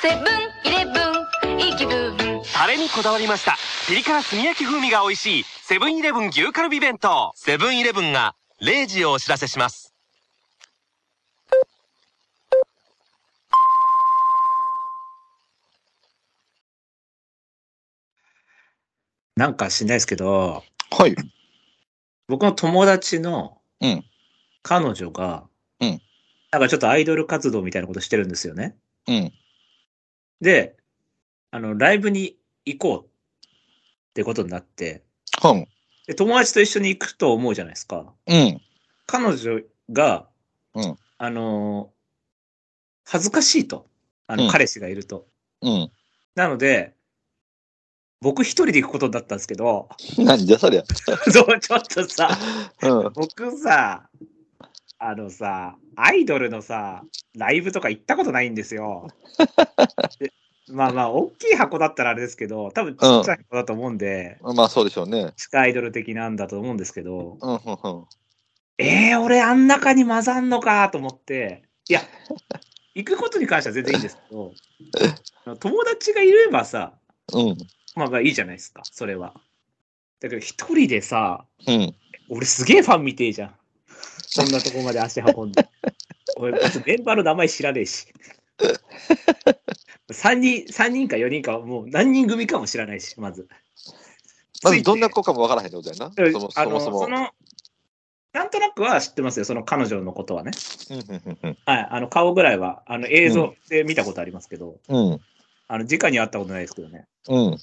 セブンイレブンいい気分タレにこだわりましたピリ辛炭焼き風味が美味しいセブンイレブン牛カルビ弁当セブンイレブンが0時をお知らせしますなんか知んないですけど、はい。僕の友達のうん彼女が、うんなんかちょっとアイドル活動みたいなことしてるんですよね。うん。で、あの、ライブに行こうってことになって、うん。で友達と一緒に行くと思うじゃないですか。うん。彼女が、うんあのー恥ずかしいと。あの、うん彼氏がいると。うん。なので、僕一人で行くことになったんですけど、何じゃそりゃ。そう、ちょっとさ、うん。僕さ、あのさ、アイドルのさ、ライブとか行ったことないんですよ。でまあまあ、大きい箱だったらあれですけど、多分ちっちゃい箱だと思うんで、まあそうでしょうね。地下アイドル的なんだと思うんですけど、うん、うん、うん。えー、俺あん中に混ざんのかと思って、いや、行くことに関しては全然いいんですけど、友達がいればさ、うん。まあまあいいじゃないですか、それは。だけど一人でさ、うん。俺すげえファンみてえじゃん。そんなとこまで足運んで。俺、まずメンバーの名前知らねえし。3人、三人か4人かはもう何人組かも知らないし、まず。まずどんな子かもわからへんってことやな。うんそもそもそも。その、なんとなくは知ってますよ、その彼女のことはね。はい、あの顔ぐらいは、あの映像で見たことありますけど、うん。あの直に会ったことないですけどね。うん。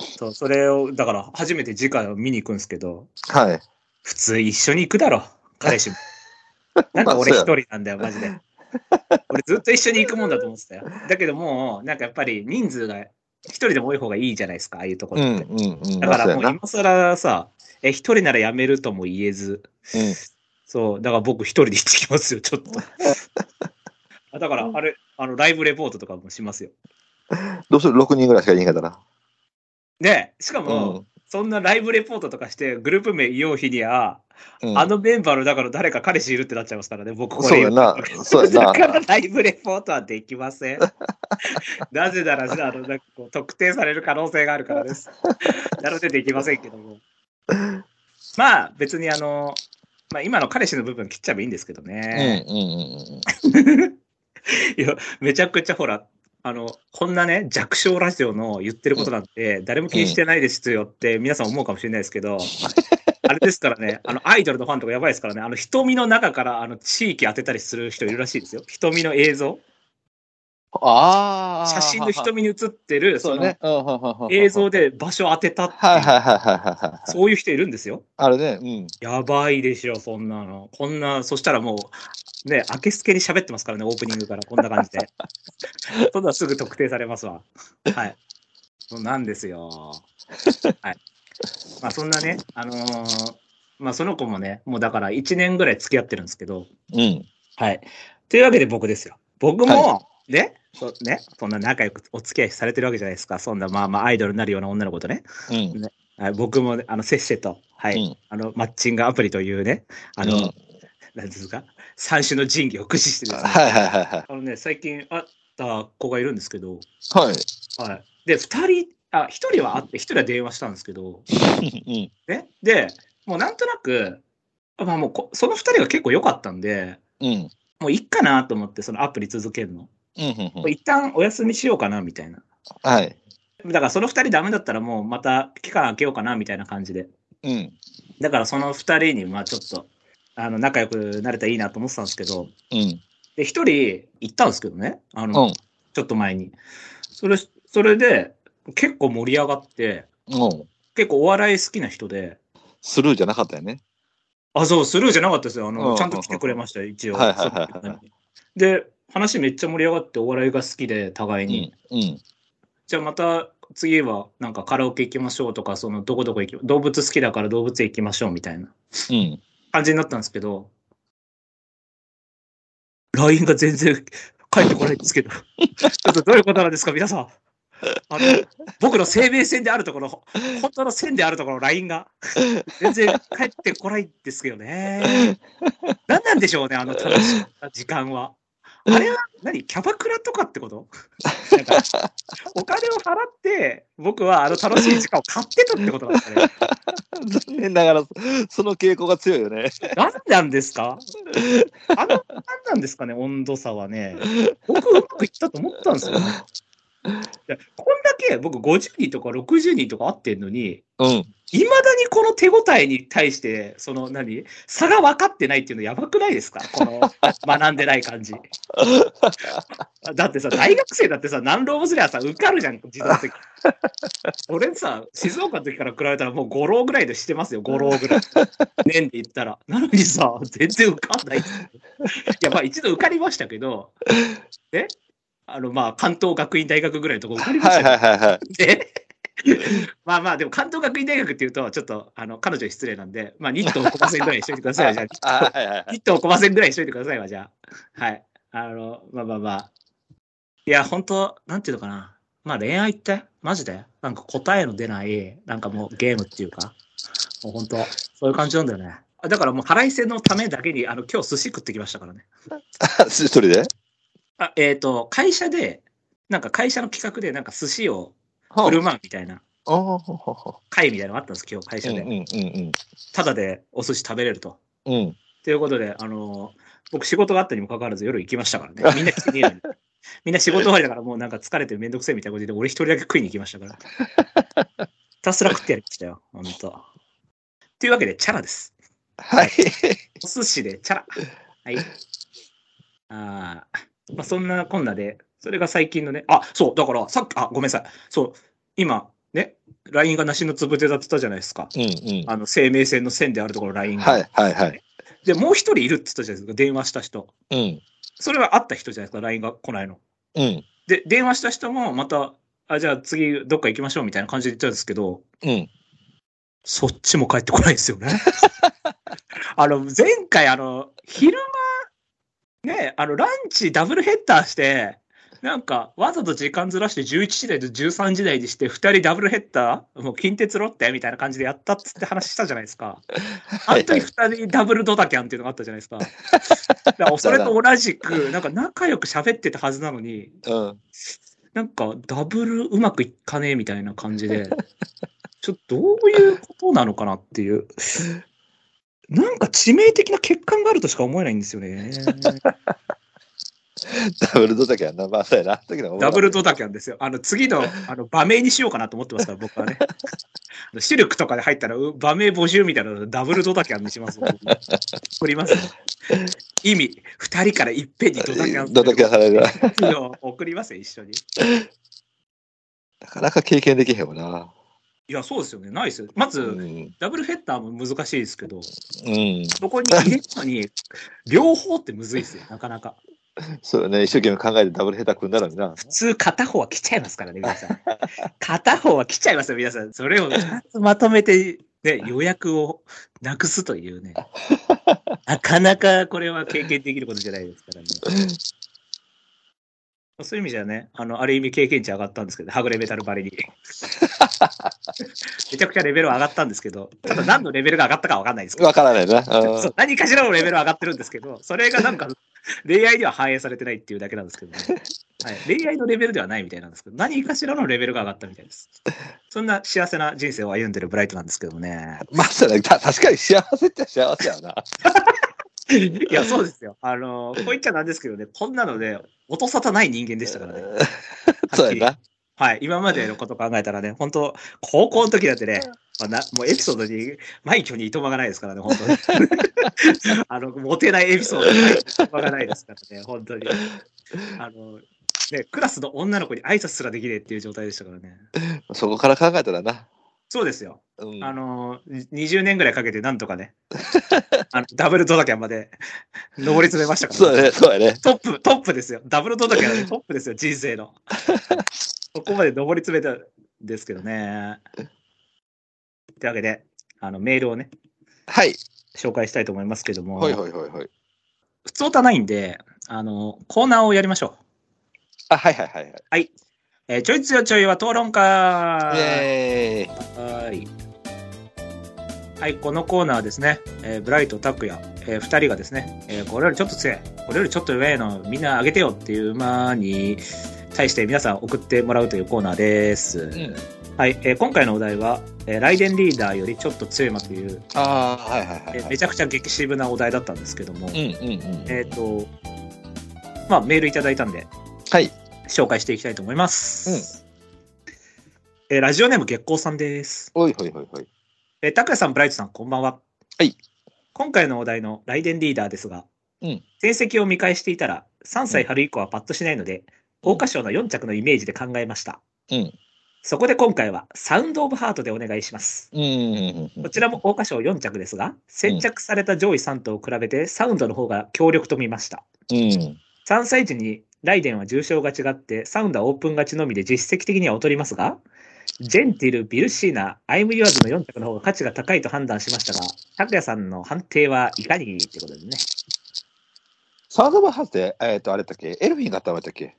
そう、それを、だから初めて直を見に行くんですけど、はい。普通一緒に行くだろ、彼氏も。なんか俺一人なんだよ、マジで。俺ずっと一緒に行くもんだと思ってたよ。だけどもう、なんかやっぱり人数が一人でも多い方がいいじゃないですか、ああいうとこうんろって。うんうん。だからもう今更さ、え、一人ならやめるとも言えず、うん。そう、だから僕一人で行ってきますよ、ちょっと。あだから、あれ、あの、ライブレポートとかもしますよ。どうする ?6 人ぐらいしかいないから。で、しかうも、ん。そんなライブレポートとかして、グループ名言おう日には、うんあのメンバーのだから誰か彼氏いるってなっちゃいますからね、僕これそうやな。そうやな。だからライブレポートはできません。なぜなら、あのなんかこう特定される可能性があるからです。なのでできませんけども。まあ別にあの、まあ、今の彼氏の部分切っちゃえばいいんですけどうんね。うんうん いや、めちゃくちゃほら、あの、こんなね、弱小ラジオの言ってることなんて、誰も気にしてないですよって皆さん思うかもしれないですけど、あれですからね、あの、アイドルのファンとかやばいですからね、あの、瞳の中から、あの、地域当てたりする人いるらしいですよ。瞳の映像。ああ。写真の瞳に映ってる、その映像で場所当てたっていう。そういう人いるんですよ。あるね。うん。やばいでしょ、そんなの。こんな、そしたらもう、ね、明けすけに喋ってますからね、オープニングから、こんな感じで。そんなすぐ特定されますわ。はい。そうなんですよ。はい。まあ、そんなね、あのーまあ、その子もね、もうだから1年ぐらい付き合ってるんですけど、うん。はい。というわけで僕ですよ。僕も、はね、そね、そんな仲良くお付き合いされてるわけじゃないですか。そんな、まあまあ、アイドルになるような女の子とね。うん。はい、僕もね、あの、せっせと、はい、うんあの、マッチングアプリというね、あの、うんなんですか、三種の神器を駆使してですね、はいはいはいはい。あのね、最近会った子がいるんですけど、はい。はい。で、二人、あ、一人は会って、一人は電話したんですけど、うん。ね。で、もうなんとなく、まあもうこ、その二人が結構良かったんで、うん。もういいかなと思って、そのアプリ続けるの。うんうんう。ん一旦お休みしようかな、みたいな。はい。だからその二人ダメだったらもうまた期間空けようかな、みたいな感じで。うん。だからその二人に、まあちょっと、あの、仲良くなれたらいいなと思ってたんですけど、うん。で、一人行ったんですけどね、あの、うん。ちょっと前に。それ、それで、結構盛り上がって、うん。結構お笑い好きな人で、スルーじゃなかったよね。あ、そう、スルーじゃなかったですよ。あの、うんちゃんと来てくれましたよ、一応。はいはいはいはいで、話めっちゃ盛り上がってお笑いが好きで、互いうに。ん。うん。じゃあまた次はなんかカラオケ行きましょうとか、そのどこどこ行き、動物好きだから動物園行きましょうみたいなうん。感じになったんですけど、LINE が全然 返ってこないんですけど、ちょっとどういうことなんですか、皆さん。あの、僕の生命線であるところ、本当の線であるところ、LINE が全然返ってこないんですけどね。何なんでしょうね、あの楽しかった時間は。あれは何キャバクラとかってこと？お金を払って、僕はあの楽しい時間を買ってたってことなんですかね。残念ながら、その傾向が強いよね。何なんですか？あの、何なんですかね、温度差はね。僕、うまくいったと思ったんですよね。こんだけ僕50人とか60人とか会ってんのに、うん。いまだにこの手応えに対して、その何、差が分かってないっていうのやばくないですか？この学んでない感じ。だってさ、大学生だってさ、何浪もすりゃさ、受かるじゃん、自動的に。俺さ、静岡の時から比べたらもう5浪ぐらいでしてますよ、5浪ぐらい。年で言ったら。なのにさ、全然受かんない。いや、まあ一度受かりましたけど、え？あの、まあ関東学院大学ぐらいのとこ受かりましはいたけどはいはいはい。で、まあまあ、でも関東学院大学っていうと、ちょっとあの彼女に失礼なんで、まあ、ニットをこませんぐらいにしといてくださいよ、じ ゃあ。ニットをこませんぐらいにしといてくださいわ、じゃあ。はい。あの、まあまあまあ。いや、本当なんていうのかな。まあ恋愛って、マジで、なんか答えの出ない、なんかもうゲームっていうか、もう本当そういう感じなんだよね。あだからもう腹いせのためだけに、あの、今日寿司食ってきましたからね。一人で？あ、えっ、と、会社で、なんか会社の企画で、なんか寿司をは振る舞うみたいな会みたいなのがあったんです、今日会社で。うんうんうんただでお寿司食べれると。うん。うん。ということで、あの僕仕事があったにもかかわらず夜行きましたからね。みんな来てねえのに。みんな仕事終わりだからもうなんか疲れてめんどくせえみたいなことで、俺一人だけ食いに行きましたから。ひたすら食ってやりましたよ、ほんと。というわけで、チャラです。はい。お寿司でチャラ。はい。あーまあ、そんなこんなで、それが最近のね、あ、そう、だからさっき、あ、ごめんなさい。そう、今、ね、LINE が梨のつぶてだってたじゃないですか。うんうん。あの、生命線の線であるところ LINE が。はいはいはい。で、もう一人いるって言ったじゃないですか、電話した人。うん。それは会った人じゃないですか、LINE が来ないの。うん。で、電話した人もまた、あ、じゃあ次どっか行きましょうみたいな感じで言ったんですけど、うん。そっちも帰ってこないですよね。あの、前回、あの、昼間、ね、あの、ランチダブルヘッダーして、なんか、わざと時間ずらして11時台と13時台にして、2人ダブルヘッダーもう近鉄ロッテみたいな感じでやったっつって話したじゃないですか。あの時2人ダブルドタキャンっていうのがあったじゃないですか。だからそれと同じく、なんか仲良く喋ってたはずなのに、うん。なんかダブルうまくいかねえみたいな感じで、ちょっとどういうことなのかなっていう。なんか致命的な欠陥があるとしか思えないんですよね。ダブルドタキャンな。まあ、そうやな。時のダブルドタキャンですよ。あの次のあの場名にしようかなと思ってますから、僕はね。シルクとかで入ったらう場名募集みたいなのでダブルドタキャンにします送りますよ。意味、二人からいっぺんにドタキャンドタキャンされる。送りますよ、一緒に。なかなか経験できへんわな。いや、そうですよね。ないですよ。まず、うん。ダブルヘッダーも難しいですけど、うん。そこに入れるのに、両方ってむずいですよ、なかなか。そうだね。一生懸命考えてダブルヘタ組んだのにな。普通片方は来ちゃいますからね、皆さん。片方は来ちゃいますよ、皆さん。それを2つまとめて、ね、予約をなくすというね。なかなかこれは経験できることじゃないですからね。そういう意味じゃね、あの、ある意味経験値上がったんですけど、はぐれメタルバリに。めちゃくちゃレベルは上がったんですけど、ただ何のレベルが上がったかわかんないですけど。わからないな。うんそう何かしらのレベルは上がってるんですけど、それがなんか恋愛には反映されてないっていうだけなんですけどね。はい、恋愛のレベルではないみたいなんですけど、何かしらのレベルが上がったみたいです。そんな幸せな人生を歩んでるブライトなんですけどもね。まあ、そうだね。た確かに幸せっちゃ幸せやな。いや、そうですよ。あの、こう言っちゃなんですけどね、こんなので、音沙汰ない人間でしたからね。そうやな。はい、今までのこと考えたらね、本当高校の時だってね、まあ、なもうエピソードに枚挙にいとまがないですからね、本当に。あの、モテないエピソードにいとまがないですからね、本当に。あの、ね、クラスの女の子に挨拶すらできねえっていう状態でしたからね。そこから考えたらな。そうですよ。うん。あの、20年ぐらいかけてなんとかね、あのダブルドタキャンまで 上り詰めましたから、そうやね。そうやね。トップ、トップですよ。ダブルドタキャンのトップですよ、人生の。そこまで上り詰めたんですけどね。というわけで、あのメールをね、はい。紹介したいと思いますけども、はいはいはいはい。普通歌ないんで、あの、コーナーをやりましょあ、はいはいはいはい。う。はい。えーちょいつよちょいは討論会。はい。はい、このコーナーはですね、えーブライト、タクヤ、えー二人がですね、えーこれよりちょっと強い、これよりちょっと上のみんなあげてよっていう馬に対して皆さん送ってもらうというコーナーです。うん。はい、えー今回のお題は、えーライデンリーダーよりちょっと強い馬という、ああ、はいはいはい、めちゃくちゃ激渋なお題だったんですけども。えっ、と、まあメールいただいたんで、はい。紹介していきたいと思います。えーラジオネーム月光さんです。おいほいほいほい。えー、拓也さん、ブライトさん、こんばんは。はい。今回のお題のライデンリーダーですが、うん成績を見返していたら、3歳春以降はパッとしないので、桜花賞の4着のイメージで考えました。うん。そこで今回は、サウンドオブハートでお願いします。うんうんうんこちらも桜花賞4着ですが、先着された上位3頭を比べて、サウンドの方が強力と見ました。うん。3歳時にライデンは重賞が違って、サウンドはオープン勝ちのみで実績的には劣りますが、ジェンティル、ビルシーナ、アイム・ユアーズの4着の方が価値が高いと判断しましたが、拓也さんの判定はいかにってことですね。サウンドバーハズで、えっ、と、あれだっけエルフィンがあったんだっけ？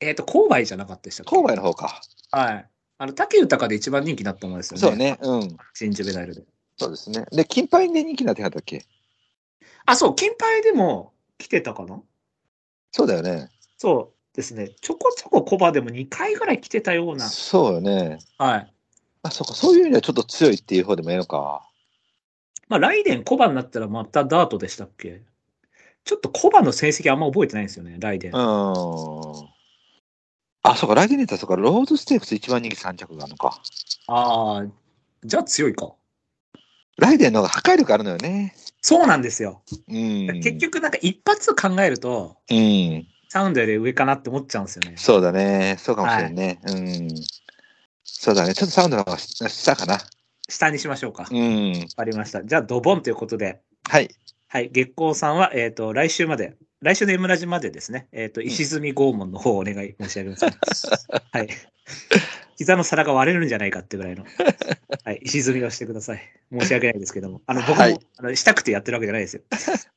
えっ、と、勾配じゃなかったでしたっけ？郊外の方か。はい。あの、竹豊で一番人気だったものですよね。そう。ね。うん。新ジュベナイルで。そうですね。で、金牌で人気になってなかったっけ？あ、そう、金牌でも来てたかな？そうだよね。そうですね。ちょこちょこコバでも2回ぐらい来てたような。そうよね。はい。あ、そうか。そういう意味ではちょっと強いっていう方でもいいのか。まあ、ライデン、コバになったらまたダートでしたっけ？ちょっとコバの成績あんま覚えてないんですよね、ライデン。うん。あ、そうか。ライデンネタそうか。ロードステークス一番人気3着があるのか。ああ、じゃあ強いか。ライデンの方が破壊力あるのよね。そうなんですよ。うん。結。局なんか一発考えると、うん。サウンドより上かなって思っちゃうんですよね。そうだね。そうかもしれんね。うん。そうだね。ちょっとサウンドの方が下かな。下にしましょうか。わうん。かりました。じゃあドボンということで、はい。はい、月光さんは、えっ、と、来週まで、来週の M ラジまでですね、えっ、と、石積み拷問の方をお願い申し上げます。はい。膝の皿が割れるんじゃないかってぐらいの、はい、石積みをしてください。申し訳ないですけども。あの、僕も、はいあのしたくてやってるわけじゃないですよ。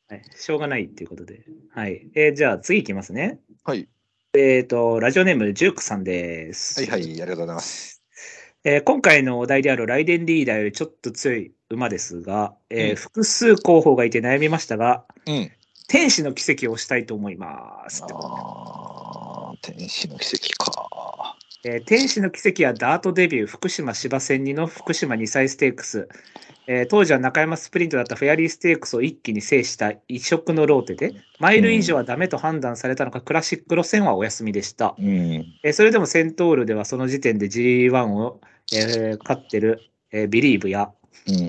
はい。しょうがないっていうことで。はい。えーじゃあ次行きますね。はい。えっ、と、ラジオネーム、ジュークさんです。はいはい。ありがとうございます。えー今回のお題であるライデンリーダーよりちょっと強い馬ですが、えーうん複数候補がいて悩みましたが、うん。天使の奇跡を押したいと思います。あー天使の奇跡か。えー天使の奇跡はダートデビュー、福島芝千里の福島2歳ステークス。えー当時は中山スプリントだったフェアリーステークスを一気に制した異色のローテで、マイル以上はダメと判断されたのか、クラシック路線はお休みでした。うん。えーそれでもセントールではその時点で G1 を、えー勝ってる、えービリーブや、うん。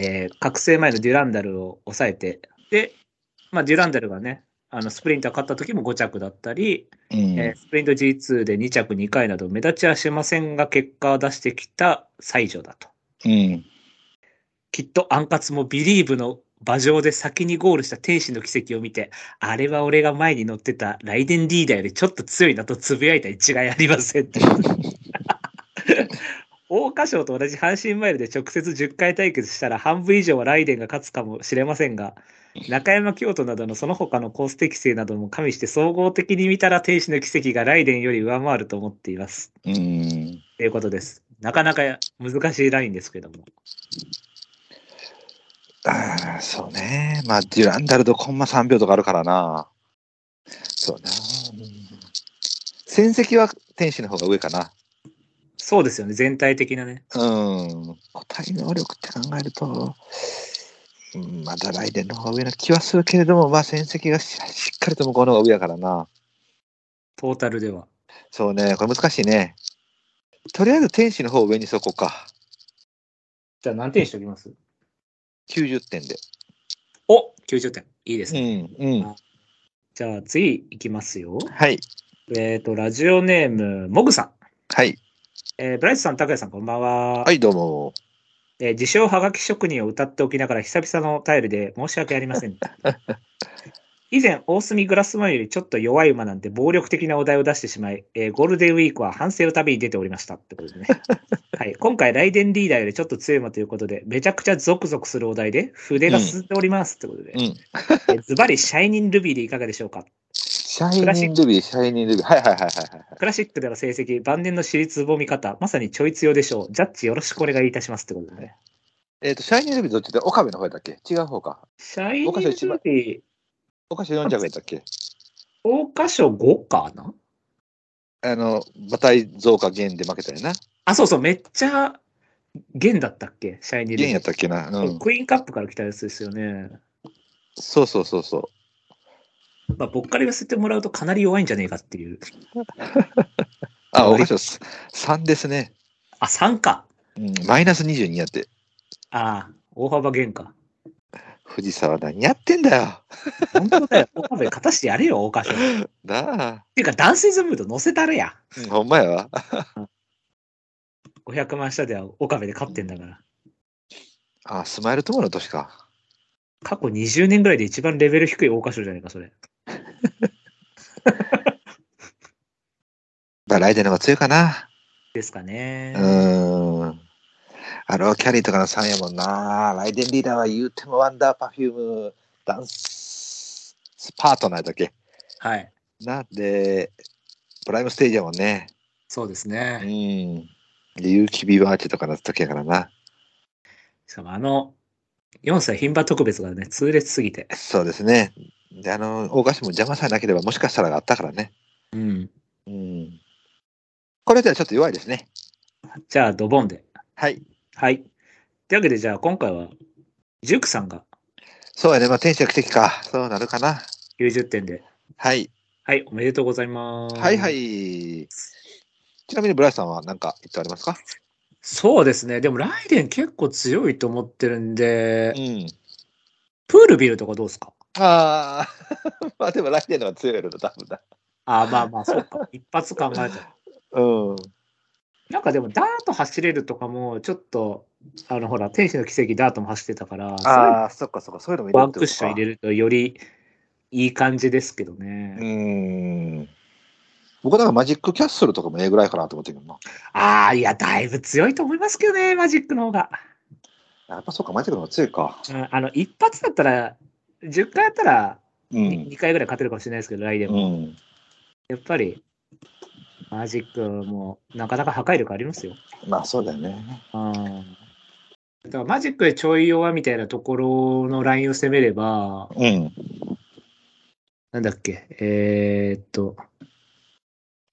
えー覚醒前のデュランダルを抑えて、で、まあ、デュランダルがね、あのスプリンター勝った時も5着だったり、うん。えースプリント G2 で2着2回など目立ちはしませんが結果を出してきた才女だと。うん。きっとアンカツもビリーブの馬上で先にゴールした天使の奇跡を見て、あれは俺が前に乗ってたライデンリーダーよりちょっと強いなとつぶやいたに違いありませんって。桜花賞と同じ阪神マイルで直接10回対決したら半分以上はライデンが勝つかもしれませんが、中山京都などのその他のコース適性なども加味して総合的に見たら天使の奇跡がライデンより上回ると思っています。うん。ということです。なかなか難しいラインですけども。ああ、そうね。まあ、デュランダルとコンマ3秒とかあるからな。そうな。うん戦績は天使の方が上かな。そうですよね、全体的なね。うん。個体能力って考えると、うんまだライデンの方が上な気はするけれども、まあ戦績がししっかりと向こうの方が上やからな。トータルでは。そうね、これ難しいね。とりあえず天使の方を上にしとこうか。じゃあ何点にしておきます？90点で。お !90 点。いいですうね。ん、うん。じゃあ次いきますよ。はい、えっ、と、ラジオネーム、モグさん。はい。えーブライトさん、拓也さん、こんばんは。はい、どうも。えー自称はがき職人を歌っておきながら久々のタイルで申し訳ありません。以前、大隅グラスマンよりちょっと弱い馬なんて暴力的なお題を出してしまい、えーゴールデンウィークは反省の旅に出ておりましたってことでね。はい。今回、ライデンリーダーよりちょっと強い馬ということで、めちゃくちゃゾクゾクするお題で、筆が進んでおりますってことで、うん。えーズバリ、シャイニンルビーでいかがでしょうかシャイニングルビー、シャイニングルビー。はいはいはいはいはい。クラシックでの成績、晩年の私立ぼみ方、まさにちょい強でしょう。ジャッジよろしくお願いいたしますってことでね。えっ、と、シャイニールビーどっちで岡部の方やっけ？違う方か。シャイニールビー、岡所4着やったっけ？桜花賞5かな？あの、馬体増加減で負けたよな。あ、そうそう、めっちゃ、弦だったっけ？シャイニールビー。減やったっけな？うん。クイーンカップから来たやつですよね。そうそうそうそう。まあ、僕から言わせてもらうとかなり弱いんじゃねえかっていう。あ、岡所3ですね。あ、3か。うん。マイナス22やって。ああ、大幅減か。藤沢何やってんだよ。本当だよ。岡部勝たしてやれよ、大箇所。っ なあ。ていうか、ダンスイズムード乗せたれや。うん、ほんまやわ。500万下では岡部で勝ってんだから。あ、スマイル友の年か。過去20年ぐらいで一番レベル低い大箇所じゃないか、それ。まあ、ライデンの方が強いかな。ですかね。うーん。あの、キャリーとかの3やもんな。ライデンリーダーは言うてもワンダーパフューム、ダンス、パートナーだっけ。はい。なんで、プライムステージやもんね。そうですうね。ん。で、ユーキビバーチェとかの時やからな。しかもあの、4歳牝馬特別がね、痛烈すぎて。そうですね。で、あの、大菓子も邪魔さえなければ、もしかしたらあったからね。うん。うん。これではちょっと弱いですね。じゃあ、ドボンで。はい。はい。というわけで、じゃあ、今回は、ジュークさんがそうやね。まあ、天使が奇跡か。そうなるかな。90点で。はい。はい、おめでとうございます。はいはい。ちなみにブライスさんは何か言ってありますか？そうですね。でも、ライデン結構強いと思ってるんで、ん。プールビルとかどうですか？あ あ、まあでもライデンの方が強いやろな、多分な。あーまあまあ、そうか。一発考えたら。うん。なんかでも、ダート走れるとかも、ちょっと、あの、ほら、天使の奇跡ダートも走ってたから、ああ、そっかそっか、そういうのもいうワンクッション入れれると、よりいい感じですけどね。うん。僕なんかマジックキャッスルとかもええぐらいかなと思ってるけどな。ああ、いや、だいぶ強いと思いますけどね、マジックの方が。やっぱそっか、マジックの方が強いか。ああの、一発だったら、10回やったら、う2回ぐらい勝てるかもしれないですけど、ライデンも。うん。やっぱり、マジックもなかなか破壊力ありますよ。まあそうだよね。うん。だからマジックでちょい弱みたいなところのラインを攻めれば、うん。なんだっけ、えーっと、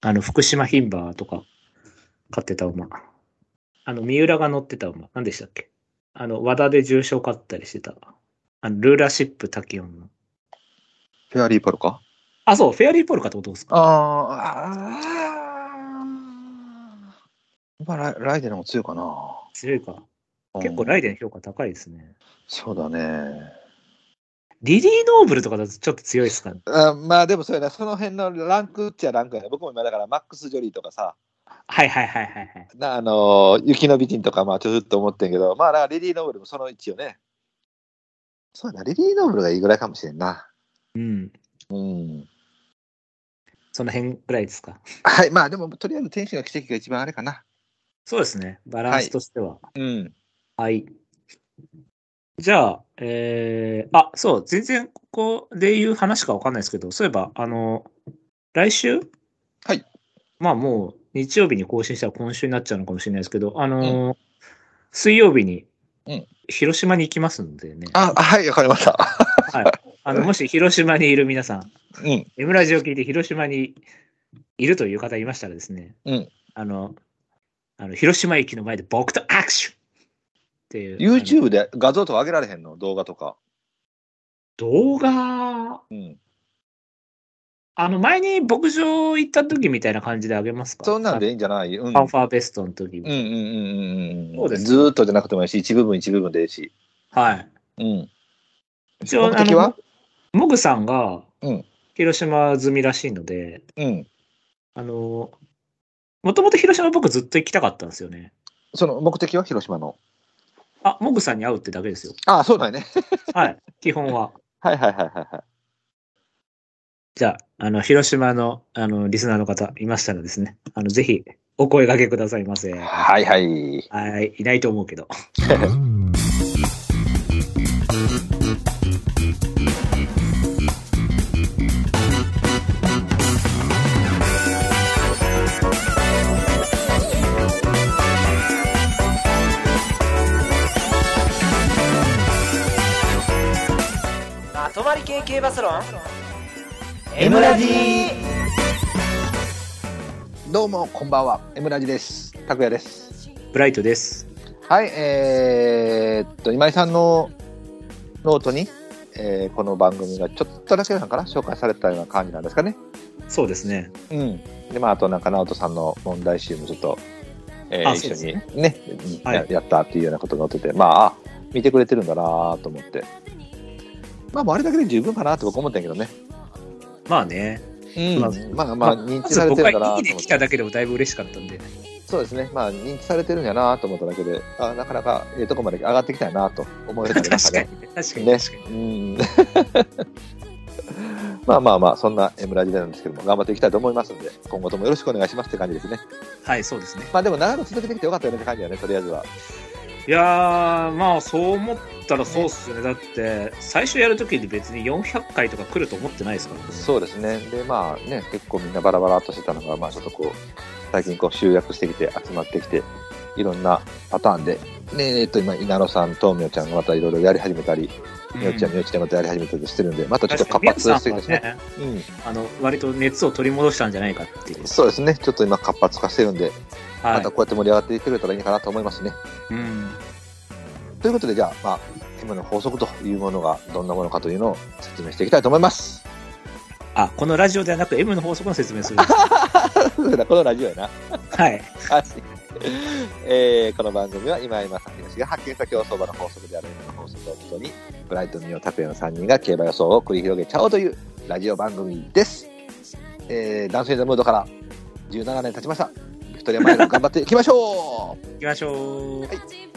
あの、福島牝馬とか、勝ってた馬。あの、三浦が乗ってた馬。何でしたっけ？あの、和田で重賞勝ったりしてた。あの、ルーラーシップタキオンの。フェアリーパルかあ、そう、フェアリーポールかってことですか？ああ、まあライライデンの方が強いかな。強いか。結構ライデン評価高いですね。そうだね。リリー・ノーブルとかだとちょっと強いですかね。あまあでもそうやな、その辺のランクっちゃランクやね。僕も今だからマックス・ジョリーとかさ、はいはいはいはいはい。なあのーユキノビジンとかまあちょっと思ってんけど、まあだからリリー・ノーブルもその位置よね。そうやな、リリー・ノーブルがいいぐらいかもしれんな。うん。うん。その辺ぐらいですか？はい、まあでもとりあえずテンシノキセキが一番あれかな。そうですね。バランスとしては。うん。はい。じゃあ、えー、あ、そう、全然ここで言う話かわかんないですけど、そういえば、あの、来週？はい。まあもう、日曜日に更新したら今週になっちゃうのかもしれないですけど、あの、水曜日にうん、広島に行きますんでね。あ、はい、わかりました。はい。あの、もし広島にいる皆さん、うん。M ラジオ聞いて広島にいるという方いましたらですね、うんあの、あの広島駅の前で僕と握手っていう。YouTube で画像とか上げられへんの？動画とか。動画、うん。あの、前に牧場行った時みたいな感じであげますか？そんなんでいいんじゃない？うん。ファンファーベストの時うんうんうんうんうん。そうですずーっとじゃなくてもいいし、一部分一部分でいいし。はい。うん。一応、目的は？モグさんがうん広島済みらしいので、うん。あの、もともと広島僕ずっと行きたかったんですよね。その目的は？広島の。あ、モグさんに会うってだけですよ。ああ、そうだよね。はい。基本は。はいはいはいはいはい。じゃあ、あの、広島の、あの、リスナーの方いましたらですね、あの、ぜひ、お声掛けくださいませ。はいはい。はい、いないと思うけど。系系バスロン M ラジどうも、こんばんは。 Mラジです。拓也です。ブライトです。はい、えーっと、今井さんのノートに、えーこの番組がちょっとだけなんかな紹介されてたような感じなんですかね。そうですね。うん。で、まあ、あとなんか、直人さんの問題集もちょっと、えーあ一緒にそうですね、はいややったっていうようなことが載ってて、まあ、あ見てくれてるんだなと思って。まあ、もうあれだけで十分かなって僕思ったんやけどね。まあね。うんまあまあまあ、認知されてるんだなと思ってがいいね来。ただけでもだいぶ嬉しかったんで。そうですね。まあ、認知されてるんやなと思っただけで、あなかなかええとこまで上がってきたよなと思うようになりました 確かねに。。確かに。ね確かに。うん。まあまあまあ、そんな M ラジでなんですけども、頑張っていきたいと思いますんで、今後ともよろしくお願いしますって感じですね。はい、そうですね。まあでも長く続けてきてよかったよねって感じだね、とりあえずは。いやー、まあそう思ったらそうっすよね。だって、最初やるときに別に400回とか来ると思ってないですからね。そうですね。で、まあね、結構みんなバラバラっとしてたのが、まあちょっとこう、最近こう集約してきて、集まってきて、いろんなパターンで、ねえっと今、稲野さんとみおちゃんがまたいろいろやり始めたり、みおちゃん、みおちゃんがまたやり始めたりしてるんで、またちょっと活発してですね。ね。うん。あの、割と熱を取り戻したんじゃないかっていう。そうですね。ちょっと今活発化してるんで、はいまた。こうやって盛り上がっていってくれたらいいかなと思いますね。うん。ということで、じゃあ、まあ、今の法則というものがどんなものかというのを説明していきたいと思います。あ、このラジオではなく M の法則の説明する このラジオやな。はい。はい。えーこの番組は今井正宏が発見した競走馬の法則である M の法則をもとに、ブライト、ミオ、拓也の3人が競馬予想を繰り広げちゃおうというラジオ番組です。えー、男性のムードから17年経ちました。ビクトリアマイル頑張っていきましょう 行きましょう。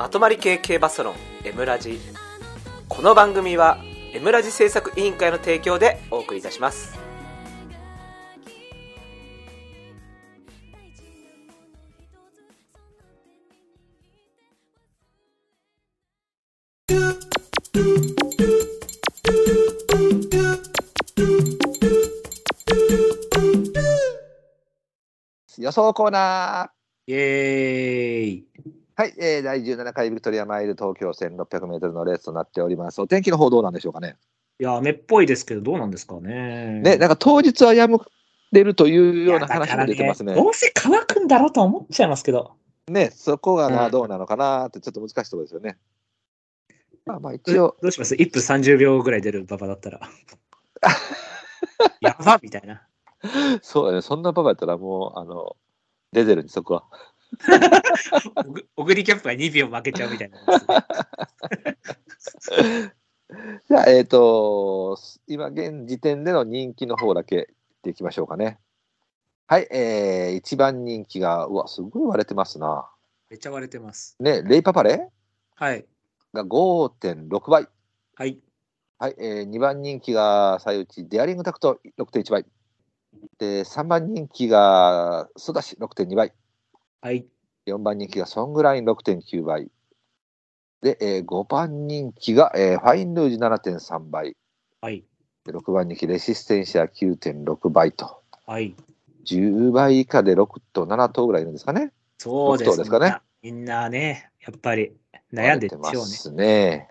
まとまり系系バスロン M ラジ。この番組は M ラジ制作委員会の提供でお送りいたします。予想コーナー。イエーイ。はい、えー、第17回ビクトリアマイル東京1600メートルのレースとなっております。お天気の方どうなんでしょうかね？いや、雨っぽいですけど、どうなんですかね。ね、なんか当日はやむれるというような話も出てますね。どうせ乾くんだろうとは思っちゃいますけど。ね、そこがな、うんどうなのかなってちょっと難しいところですよね。まあまあ一ど応、どうします ?1 分30秒ぐらい出る馬場だったら。やばみたいな。そうだね、そんなパパやったらもう、あの、出てるんです、そこは。おぐ小栗キャップが2秒負けちゃうみたいな。じゃあ、えっ、と、今現時点での人気の方だけ言っていきましょうかね。はい、えー、一番人気が、うわ、すごい割れてますな。めっちゃ割れてます。ね、レイパパレ？はい。が5.6倍。はい。はい、えー、2番人気が最打ち、デアリングタクト6.1倍。で、3番人気がソダシ6.2倍。はい。4番人気がソングライン6.9倍。で、えー5番人気が、えーファインルージュ7.3倍。はい。で6番人気レシステンシア9.6倍と。はい。10倍以下で6と7頭ぐらいいるんですかね。そうですですかねみんなね、やっぱり悩んでるんでしょうすね。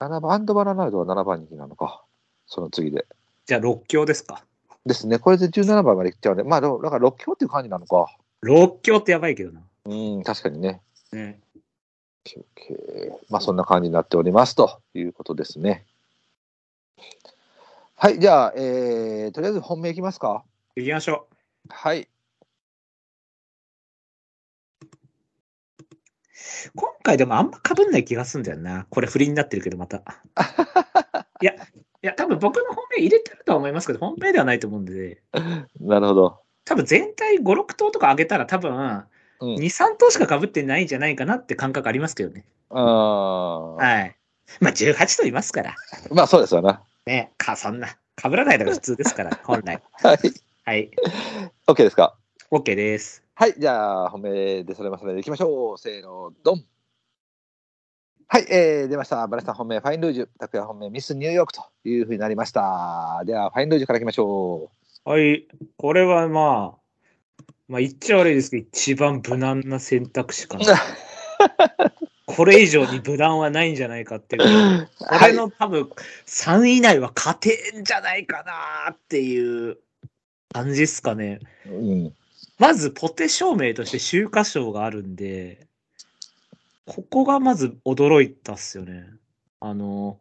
7番、アンドバナナイドは7番人気なのか。その次で。じゃあ6強ですか。ですね。これで17番までいっちゃうんで、まあ、だから6強っていう感じなのか。6強ってやばいけどな。うん、確かにね。ね、OK まあ、そんな感じになっておりますということですね。はい、じゃあ、えー、とりあえず本命いきますか。行きましょはい。う。今回でもあんま被んない気がするんだよな。これ不利になってるけど、また。いや、いや、多分僕の本命入れてるとは思いますけど、本命ではないと思うんで、なるほど。多分全体5、6頭とか上げたら多分、うん2、3頭しか被ってないんじゃないかなって感覚ありますけどね。あーはい。まあ18頭いますから。まあ、そうですよな。ね、か、そんな。被らないのが普通ですから、本来。はい。はい。OK ですか？OK です。はい、じゃあ、本命でそれますので、いきましょう。せーの、ドン。はい、えー、出ました。バラスタ本命、ファインルージュ、拓也本命、ミスニューヨークというふうになりました。では、ファインルージュからいきましょはい。これはまあ、まあ言っちゃ悪いですけど、一番無難な選択肢かな。これ以上に無難はないんじゃないかっていう。これの多分3位以内は勝てんじゃないかなっていう感じっすかね。うん。まずポテ証明として秋華賞があるんで、ここがまず驚いたっすよね。あの、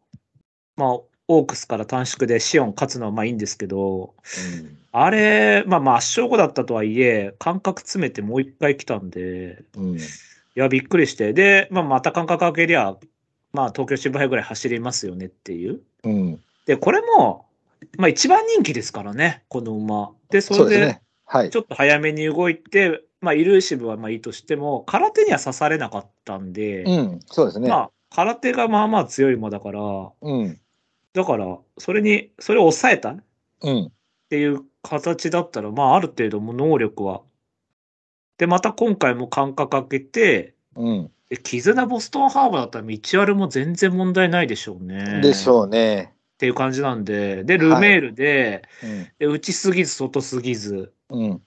まあ、オークスから短縮でシオン勝つのはまあいいんですけど、あれ、まあまあ圧勝後だったとはいえ、間隔詰めてもう一回来たんで、うん。いや、びっくりして。で、まあ、また間隔空けりゃ、まあ、東京新聞杯ぐらい走りますよねっていう。うん。で、これも、まあ、一番人気ですからね、この馬。で、それで、ち。ょっと早めに動いて、まあ、イルーシブはまあいいとしても、空手には刺されなかったんで、うん。そうですね。まあ、空手がまあまあ強い馬だから、うん。だから、それに、それを抑えた？っうん。ていう形だったら、まあ、ある程度も能力は。で、また今回も間隔空けて、うん。え、絆ボストンハーバーだったら道あるも全然問題ないでしょうね。でしょうね。っていう感じなんで、で、ルメールで、うん。で内すぎず外すぎず、うん。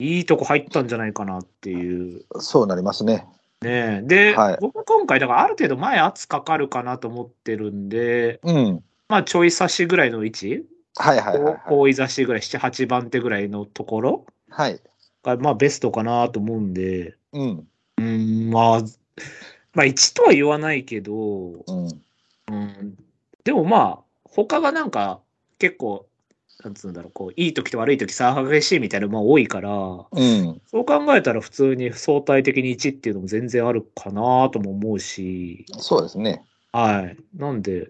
いいとこ入ったんじゃないかなっていう。そうなりますね。ねで、はい僕今回、だからある程度前圧かかるかなと思ってるんで、うん。まあちょい差しぐらいの位置、はいはいはい、はい。大い差しぐらい、7、8番手ぐらいのところ？はい。が、まあベストかなと思うんで、うん。うーん、まあ、まあ1とは言わないけど、うん。うんでもまあ、他がなんか結構、なんつうんだろう、こう、いい時と悪い時差が激しいみたいなのも多いから、うん。そう考えたら普通に相対的に1っていうのも全然あるかなとも思うし、そうですね。はい。なんで、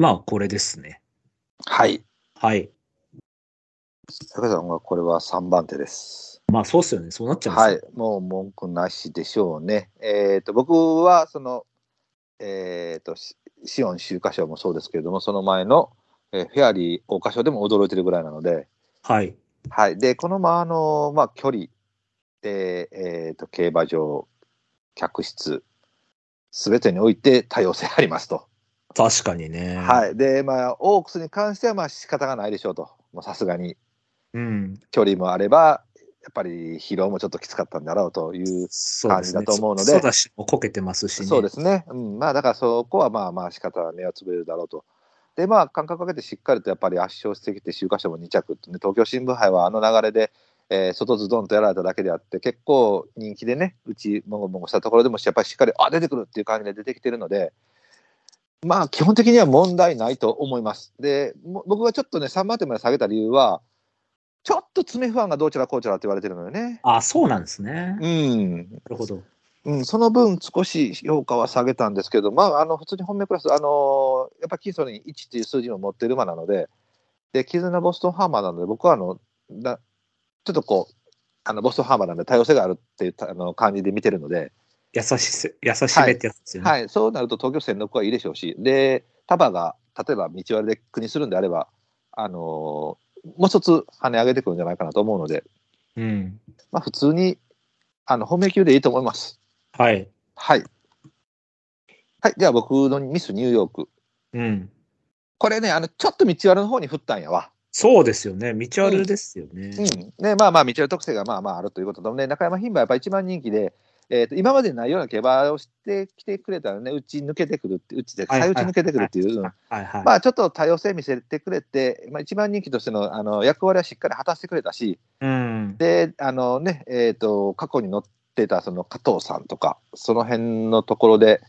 まあこれですね。はい。はい。高さんはこれは3番手です。まあそうっすよね。そうなっちゃうんですよ。はい。もう文句なしでしょうね。えっ、と、僕は、その、えっ、と、シシオン秋華賞もそうですけれども、その前の、えーフェアリー桜花賞でも驚いてるぐらいなので、はい。はい。で、このまあ、あの、まあ、距離で、えっ、と、競馬場、客室、すべてにおいて多様性ありますと。確かにね。い。はい。で、まあ、オークスに関しては、まあ、仕方がないでしょうと。もうさすがに、うん。距離もあれば、やっぱり疲労もちょっときつかったんだろうという。感じだと思うのでそうだし、もうこけてますしね。そうですね。うん。まあ、だからそこはまあまあ仕方は目をつぶれるだろうと。で、まあ、間隔かけてしっかりとやっぱり圧勝してきて、週刊賞も2着ってね、東京新聞杯はあの流れで、えー外ズドンとやられただけであって、結構人気でね、うちもごもごしたところでも、やっぱりしっかり、あ、出てくるっていう感じで出てきてるので、まあ、基本的には問題ないと思います。で、も僕がちょっとね、3番手まで下げた理由は、ちょっと爪不安がどうちゃらこうちゃらって言われてるのよね。あ、そうなんですね。なうん。るほど。うん、その分、少し評価は下げたんですけど、まあ、あの普通に本命プラス、あのやっぱり基礎に1っていう数字を持ってる馬なので、で、絆ボストンハーマーなので、僕はあのなちょっとこう、あのボストンハーマーなんで多様性があるっていうあの感じで見てるので、優しせ、優しめってやつですよね。はい、そうなると東京戦6はいいでしょうし、で、束が例えば道割れで国するんであれば、あのもう一つ跳ね上げてくるんじゃないかなと思うので、うん。まあ、普通にあの本命級でいいと思います。はい。はい。はい、では僕のミスニューヨーク。うん。これね、あの、ちょっと道割れの方に振ったんやわ。そうですよね。道あるですよね。うん。ね、まあまあ、道割れ特性がまあまああるということとね、中山牝馬はやっぱ一番人気で、えーと、今までにないような競馬をしてきてくれたらね、うち抜けてくるって、うちで、はい最内抜けてくるっていう、うんはいはい。まあちょっと多様性見せてくれて、まあ一番人気としてのあの役割はしっかり果たしてくれたし、うん。で、あのね、えっ、と、過去に乗ってたその加藤さんとか、その辺のところで、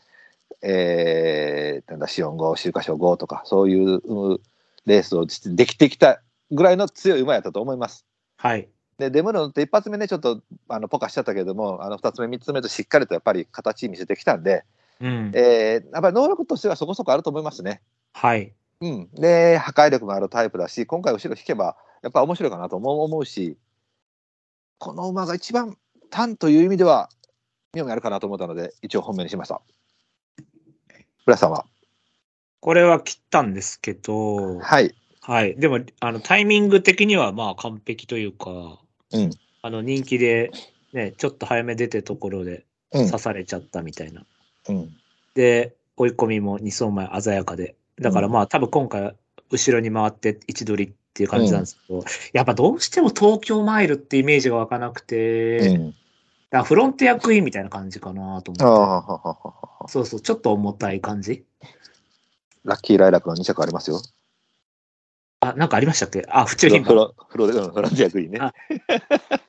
えー、なんだ、シオン号、秋華賞号とか、そういううんレースを実できてきたぐらいの強い馬やったと思います。はい。で、デムロンって一発目ね、ちょっとあのポカしちゃったけども、あの二つ目、三つ目としっかりとやっぱり形見せてきたんで、うん。えー、やっぱり能力としてはそこそこあると思いますね。はい。うん。で、破壊力もあるタイプだし、今回後ろ引けば、やっぱ面白いかなとも思うし、この馬が一番、単という意味では、妙味あるかなと思ったので、一応本命にしました。浦さんは？これは切ったんですけど、はい。はい。でも、あの、タイミング的にはまあ完璧というか、うん。あの、人気で、ね、ちょっと早め出てところでうん刺。されちゃったみたいな。うん。で、追い込みも2走前鮮やかで。だからまあ、多分今回、後ろに回って位置取りっていう感じなんですけど、やっぱどうしても東京マイルってイメージが湧かなくて、うん。らフロント役員みたいな感じかなと思って。そうそう、ちょっと重たい感じ。ラッキーライラックの2着ありますよ。あ、なんかありましたっけ？あ、府中品フロ、フロフロント役員ね。あ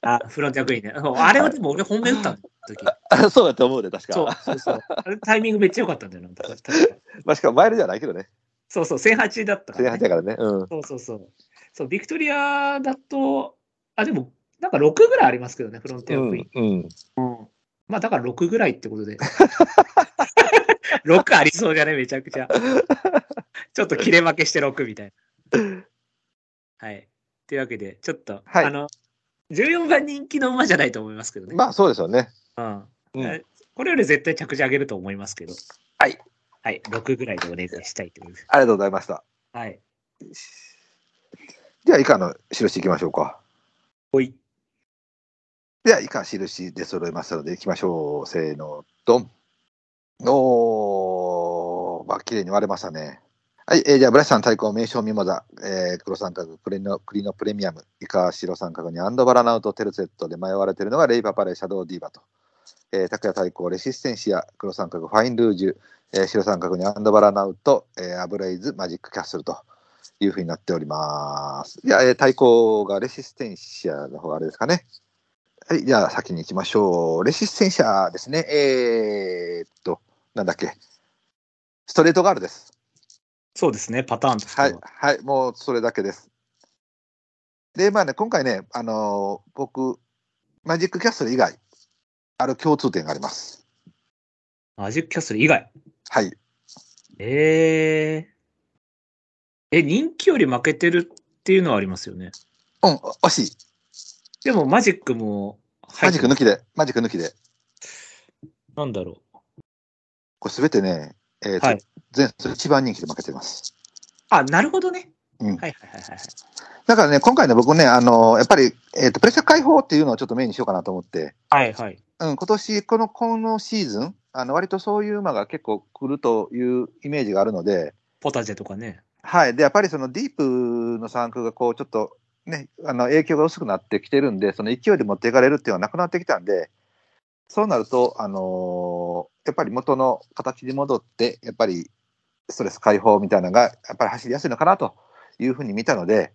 あ、フロント役員ね。そうあれはでも俺本命打った時。あそうだと思うで、確か。そうそうそう。あれタイミングめっちゃ良かったんだよな。確か確か まあ、しかもマイルではないけどね。そうそう、1008だったか前ら、ね。半だからね。うん。そうそうそう。そう、ビクトリアだと、あ、でも、なんか6ぐらいありますけどね、フロント役員。うん。うん。まあ、だから6ぐらいってことで。6ありそうじゃね、めちゃくちゃ。ちょっと切れ負けして6みたいな。はい。というわけで、ちょっと、はいあの、14番人気の馬じゃないと思いますけどね。まあ、そうですよね。うんうんえこれより絶対着地上げると思いますけど。はい。はい、6ぐらいでお願いしたいと思います。ありがとうございました。はい。では、以下の印いきましょうか。ほい。では、以下印で揃えましたので、いきましょう。せーの、ドン。おー、まあ、綺麗に割れましたね。はい、えーじゃあ、ブラシさん対抗名称ミモザ、えー黒三角、クリのクリのプレミアム、以下白三角にアンドバラナウト、テルセットで迷われているのがレイパパレ、シャドウディーバと。えー、拓也対抗、レシステンシア、黒三角、ファインルージュ、えー白三角にアンドバラナウト、えーアブレイズ、マジックキャッスルというふうになっております。いや、えー対抗がレシステンシアの方があれですかね。はい、じゃあ先に行きましょう。レシステンシャですね。えー、っと、なんだっけ。ストレートガールです。そうですね、パターンとしては。はい、はい、もうそれだけです。で、まあね、今回ね、あのー僕、マジックキャッスル以外、ある共通点があります。マジックキャッスル以外？はい。えー。え、人気より負けてるっていうのはありますよね。うん、惜しい。でもマジックも入マジック抜きで、マジック抜きで。なんだろう。これすべてね、えーとはい前走一番人気で負けてます。あ、なるほどね。うんはいはいはいはい。だからね、今回ね、僕ね、あのーやっぱり、えーと、プレッシャー解放っていうのをちょっとメインにしようかなと思って、はいはい。うん、今年、この、このシーズン、あの、割とそういう馬が結構来るというイメージがあるので、ポタジェとかね。はい。で、やっぱりそのディープの産区がこう、ちょっとね、あの、影響が薄くなってきてるんで、その勢いで持っていかれるっていうのはなくなってきたんで、そうなると、あのーやっぱり元の形に戻って、やっぱりストレス解放みたいなのが、やっぱり走りやすいのかなというふうに見たので、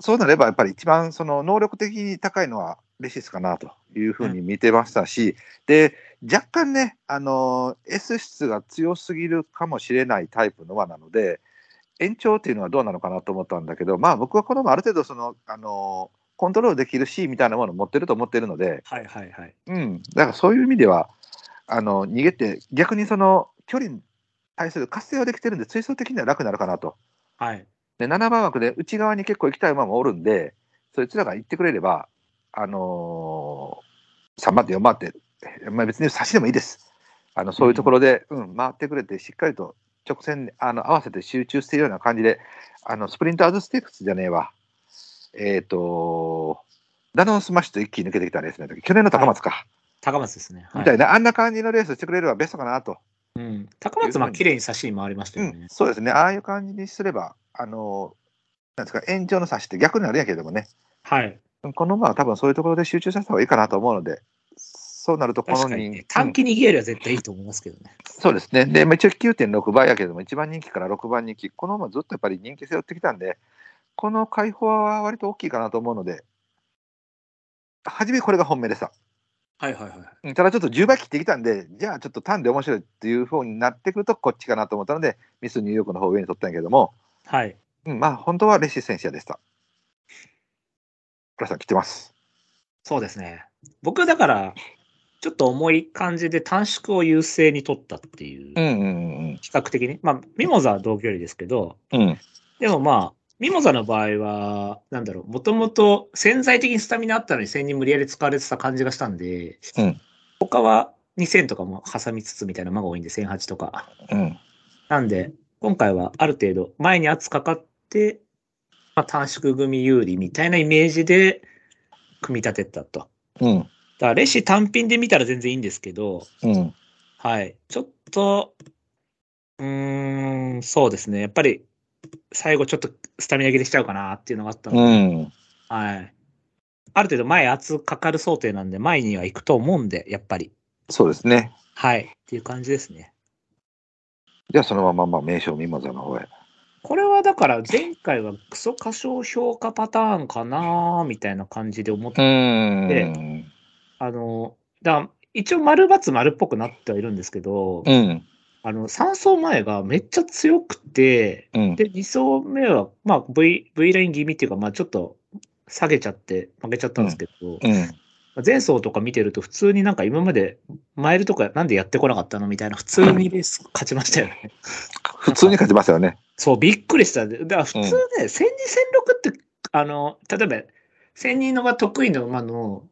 そうなればやっぱり一番その能力的に高いのはレシスかなというふうに見てましたし、で、若干ね、あのー S 質が強すぎるかもしれないタイプの馬なので、延長っていうのはどうなのかなと思ったんだけど、まあ僕はこの馬ある程度その、あのーコントロールできる C みたいなものを持ってると思ってるので、はいはいはい。うん、だからそういう意味では、あの逃げて、逆にその距離に対する活性はできてるんで、追走的には楽になるかなと。はい。で、7番枠で内側に結構行きたい馬もおるんで、そいつらが行ってくれれば、あのー、3番手、4番手、まあ、別に差しでもいいです。あのそういうところで、うん回ってくれて、しっかりと直線にあの合わせて集中しているような感じで、あのスプリンターズステークスじゃねえわ。えっ、と、ダノンスマッシュと一気に抜けてきたレースの時、去年の高松か、高松ですね。はいみたいな、あんな感じのレースしてくれればベストかなと。うん。高松は綺麗に差しに回りましたよね。そうですね、ああいう感じにすれば、あの、なんですか、延長の差しって逆になるんやけどもね、はい。この馬は多分そういうところで集中させた方がいいかなと思うので、そうなるとこの人ね。短期に逃げるは絶対いいと思いますけどね。そうですね。で、まあ一応9.6倍やけども、1番人気から6番人気、この馬ずっとやっぱり人気背負ってきたんで、この解放は割と大きいかなと思うので、初めこれが本命でした。はいはいはい。うんただちょっと10倍切ってきたんで、じゃあちょっと単で面白いっていう風になってくると、こっちかなと思ったので、ミスニューヨークの方を上に取ったんやけども、はい。うん、まあ本当はレシステンシアでした。プラさん来てます。そうですね。僕だから、ちょっと重い感じで短縮を優勢に取ったっていう、うんうん比較的に。まあ、ミモザは同距離ですけど、うん。うん。でもまあ、ミモザの場合は、なんだろう、もともと潜在的にスタミナあったのに1000に無理やり使われてた感じがしたんで、うん他は2000とかも挟みつつみたいな馬が多いんで、1008とか。うん。なんで、今回はある程度前に圧かかって、まあ、短縮組有利みたいなイメージで組み立てたと。うん。だからレシ単品で見たら全然いいんですけど、うん。はい。ちょっと、うーん、そうですね。やっぱり、最後ちょっとスタミナ切れしちゃうかなっていうのがあったので、うん。はい。ある程度前圧かかる想定なんで、前には行くと思うんで、やっぱり。そうですね。はい。っていう感じですね。じゃあそのまま、まあ、名称ミモザの方へ。これはだから前回はクソ過小評価パターンかなみたいな感じで思って、ん。あの、だ一応丸×丸っぽくなってはいるんですけど、うん。あの、3層前がめっちゃ強くて、うん。で、2層目は、まあ V、V ライン気味っていうか、まあちょっと下げちゃって負けちゃったんですけど、うん。前走とか見てると普通になんか今までマイルとかなんでやってこなかったのみたいな普通にレース勝ちましたよね。普通に勝ちますよね。そう、びっくりした。だから普通ね、1000人1006って、あの、例えば、1000人のが得意の馬の、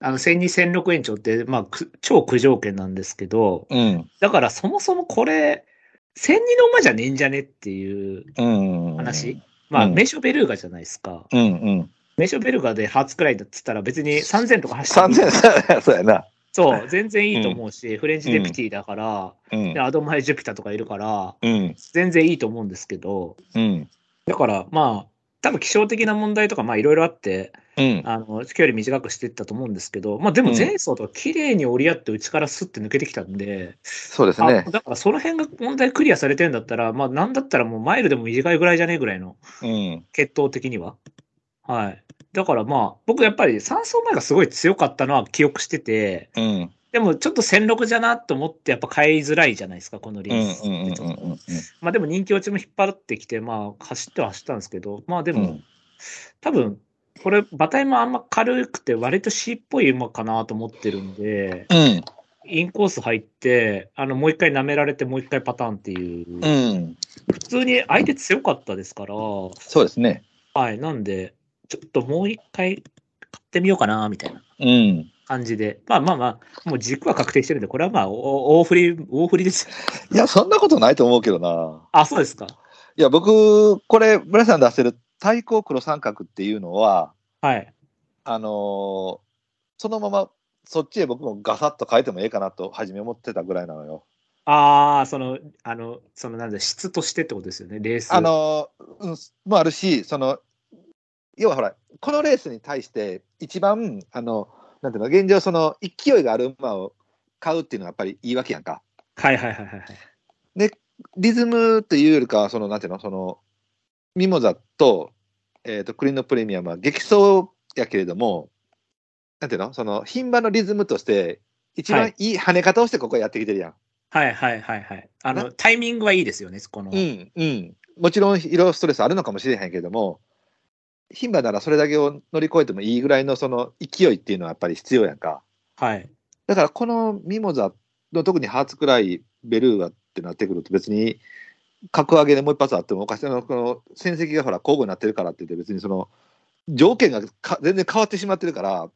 あの、1000人1006延長って、まあ、く超苦条件なんですけど、うん。だからそもそもこれ、1000人の馬じゃねえんじゃねっていううん。話。まあ、うんメショベルーガじゃないですか。うんうん。メショベルーガでハーツくらいだっつったら別に3000とか走っても3000、そうやな。そう、全然いいと思うし、フレンチデピティだから、うんで。アドマイ・ジュピターとかいるから、うん。全然いいと思うんですけど、うん。だからまあ、多分気象的な問題とかまあいろいろあって、うん。あの、距離短くしていったと思うんですけど、まあでもうん前走とか綺麗に折り合って内からスッて抜けてきたんで、そうですねあ。だからその辺が問題クリアされてるんだったら、まあなんだったらもうマイルでも短いぐらいじゃねえぐらいの、うん。血統的には。はい。だからまあ、僕やっぱり3走前がすごい強かったのは記憶してて、うん。でもちょっと戦六じゃなと思ってやっぱ買いづらいじゃないですか、このレうん。うん。ース。うん。うん。まあでも人気落ちも引っ張ってきて、まあ走っては走ったんですけど、まあでも、うん。多分、これ、馬体もあんま軽くて、割と C っぽい馬かなと思ってるんで、うん。インコース入って、あの、もう一回舐められて、もう一回パターンっていう、うん。普通に相手強かったですから、そうですね。はい、なんで、ちょっともう一回買ってみようかな、みたいなうん。感じで、まあまあまあ、もう軸は確定してるんで、これはまあ、お大振り、大振りですよ。いや、そんなことないと思うけどな。あ、そうですか。いや、僕、これ、村さん出してる対抗黒三角っていうのは、はい。あのーそのままそっちへ僕もガサッと変えてもええかなと初め思ってたぐらいなのよ。ああ、その、あの、その、なんだ、質としてってことですよね、レース。あのーうん、もあるし、その、要はほら、このレースに対して一番、あの、なんていうの、現状その勢いがある馬を買うっていうのはやっぱりいいわけやんか。はいはいはいはいはい。リズムというよりかは、その、なんていうの、その、ミモザと、えっ、と、クリーンのプレミアムは激走やけれども、なんていうの、その、牝馬のリズムとして、一はい番いい跳ね方をしてここやってきてるやん。はいはいはいはい。あの、な？タイミングはいいですよね、この。うん、うん。もちろん、いろいろストレスあるのかもしれへんけれども、牝馬ならそれだけを乗り越えてもいいぐらいのその勢いっていうのはやっぱり必要やんか。はい。だからこのミモザの特にハーツくらいベルーガってなってくると別に格上げでもう一発あってもおかしいのこの戦績がほら交互になってるからって言って別にその条件がか全然変わってしまってるから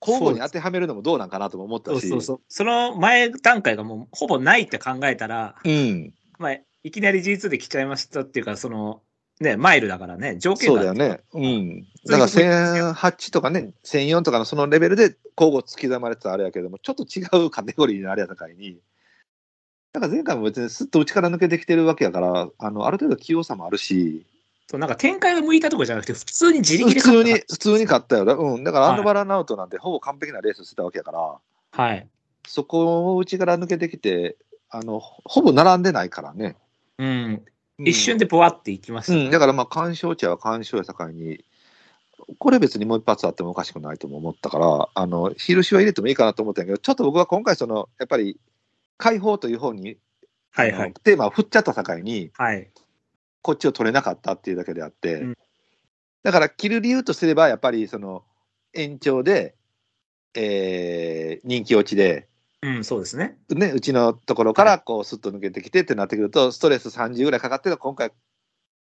交互に当てはめるのもどうなんかなとも思ったし。そうそう。そう。その前段階がもうほぼないって考えたら、うん。まあ、いきなり G2 で来ちゃいましたっていうか、その、ね、マイルだからね、条件が。そうだよね。うん。だから1008とかね1004とかのそのレベルで交互突き刻まれてたあれやけどもちょっと違うカテゴリーのあれやったかいにだから前回も別にすっと内から抜けてきてるわけやからあのある程度器用さもあるしそうなんか展開が向いたとこじゃなくて、普通に自力普で通に、勝普通に勝ったよ。だうん。だから、はいアンドバランアウトなんて、ほぼ完璧なレースしてたわけやから、った。はい。そこを内から抜けてきて、あの、ほぼ並んでないからね。うん。うん一瞬でボワっていきましたね、うん。だから、まあ、干渉値は干渉やさかいに、これ別にもう一発あってもおかしくないとも思ったから、あの、印は入れてもいいかなと思ったんやけど、ちょっと僕は今回、その、やっぱり、解放という方に、はいはい。テーマを振っちゃった境に、はい。こっちを取れなかったっていうだけであって、うんだから切る理由とすれば、やっぱりその延長で、えー人気落ちで、うん、そうですね。ね、うちのところからこうスッと抜けてきてってなってくると、ストレス30ぐらいかかってる今回、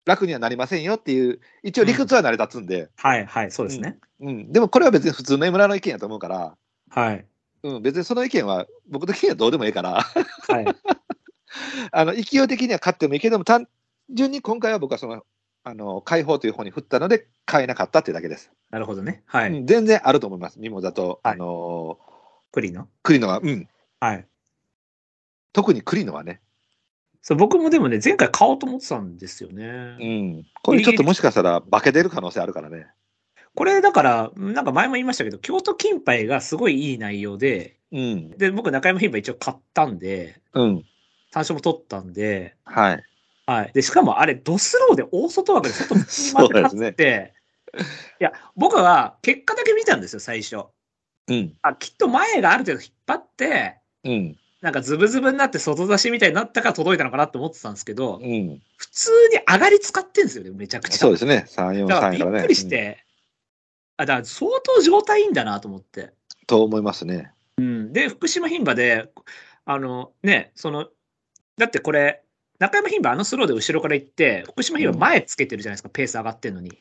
楽にはなりませんよっていう、一応理屈は成り立つんで、はいはい、そうですね。うんでもこれは別に普通の江村の意見やと思うから、はい。うん、別にその意見は僕的にはどうでもいいから、はい。あの勢い的には勝ってもいいけども、単純に今回は僕はその、あの解放という方に振ったので、変えなかったっていうだけです。なるほどね。はい。うん全然あると思います、ミモザと、はいあの栗の。栗野は、うん、はい。特に栗野はね、そう、僕もでもね、前回買おうと思ってたんですよね。うん、これちょっともしかしたら化け出る可能性あるからね。これだから、なんか前も言いましたけど、京都金杯がすごいいい内容で、うん。で、僕中山牝馬一応買ったんで、うん。単勝も取ったんで、はい。はい。で、しかもあれ、ドスローで大外枠で外に回って勝って、いや、僕は結果だけ見たんですよ、最初。うん。あ、きっと前がある程度引っ張って、うん。なんかズブズブになって外出しみたいになったから届いたのかなって思ってたんですけど、うん。普通に上がり使ってんですよね、めちゃくちゃ。そうですね。3、4、3だからね。っくりして、あ、だから相当状態いいんだなと思って。うんと思いますね。うん。で、福島牝馬で、あの、ね、その、だってこれ、中山牝馬あのスローで後ろから行って、福島牝馬前つけてるじゃないですか、ペース上がってんのに。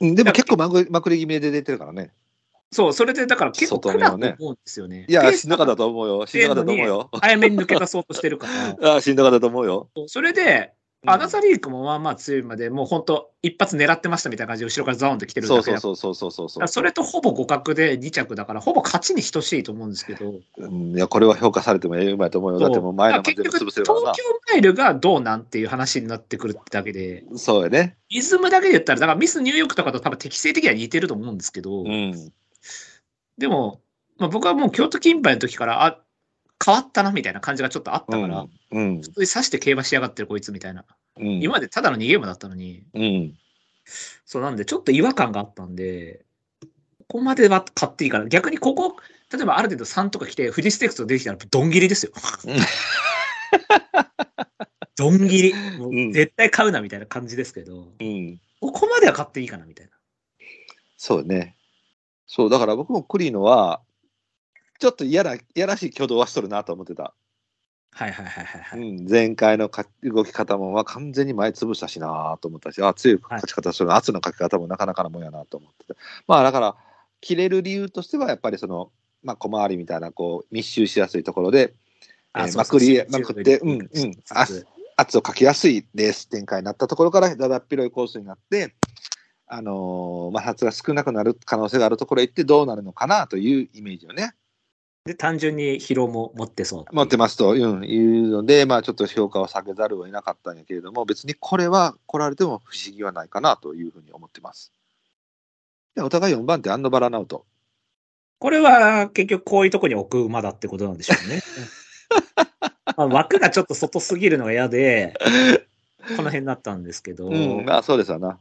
うんでも結構まくれ気味で出てるからね。そう、それでだから結構外苦だと思うんですよね。いや、しんどかったと思うよ。しんどかったと思うよ。早めに抜け出そうとしてるから。あしんどかったと思うよ。それで、アナザリークもまあまあ強いまで、もう本当、一発狙ってましたみたいな感じで、後ろからザーンと来てるそうだけだそうそうそうそうそうそれとほぼ互角で2着だから、ほぼ勝ちに等しいと思うんですけど、うんいや、これは評価されてもええうまいと思うよ。だってもう前の結局、東。京マイルがどうなんっていう話になってくるってだけで、そうやね。イズムだけで言ったら、だからミスニューヨークとかと多分適正的には似てると思うんですけど、うん。でも、まあ、僕はもう京都金杯の時から、あ変わったなみたいな感じがちょっとあったから、うん。普通に刺して競馬しやがってるこいつみたいな。うん。今までただの逃げ馬だったのに、うん。そうなんで、ちょっと違和感があったんで、ここまでは買っていいから、逆にここ、例えばある程度3とか来て、富士ステークスと出てきたら、どん切りですよ。どん 切り。もうんう絶対買うなみたいな感じですけど、うん。ここまでは買っていいかなみたいな。そうね。そう、だから僕もクリーノは、ちょっと嫌な、嫌らしい挙動はしとるなと思ってた。はいはいはいはい、はいうん、前回のか動き方もまあ完全に前潰したしなと思ったし、あ強い勝ち方する、圧のかけ方もなかなかなもんやなと思ってて。まあだから、切れる理由としては、やっぱりその、まあ小回りみたいな、こう、密集しやすいところで、えーあそうそうまくりまくってうんうんあ圧をかけやすいレース展開になったところから、だだっ広いコースになって、あのー摩擦が少なくなる可能性があるところへ行ってどうなるのかなというイメージをね、で、単純に疲労も持ってそう。持ってますと、うん、いうので、まあちょっと評価を下げざるを得なかったんやけれども、別にこれは来られても不思議はないかなというふうに思ってます。でお互い4番手、アンドバラナウト。これは結局こういうとこに置く馬だってことなんでしょうね。まあ枠がちょっと外すぎるのが嫌で、この辺になったんですけど、うん、まあそうですわな。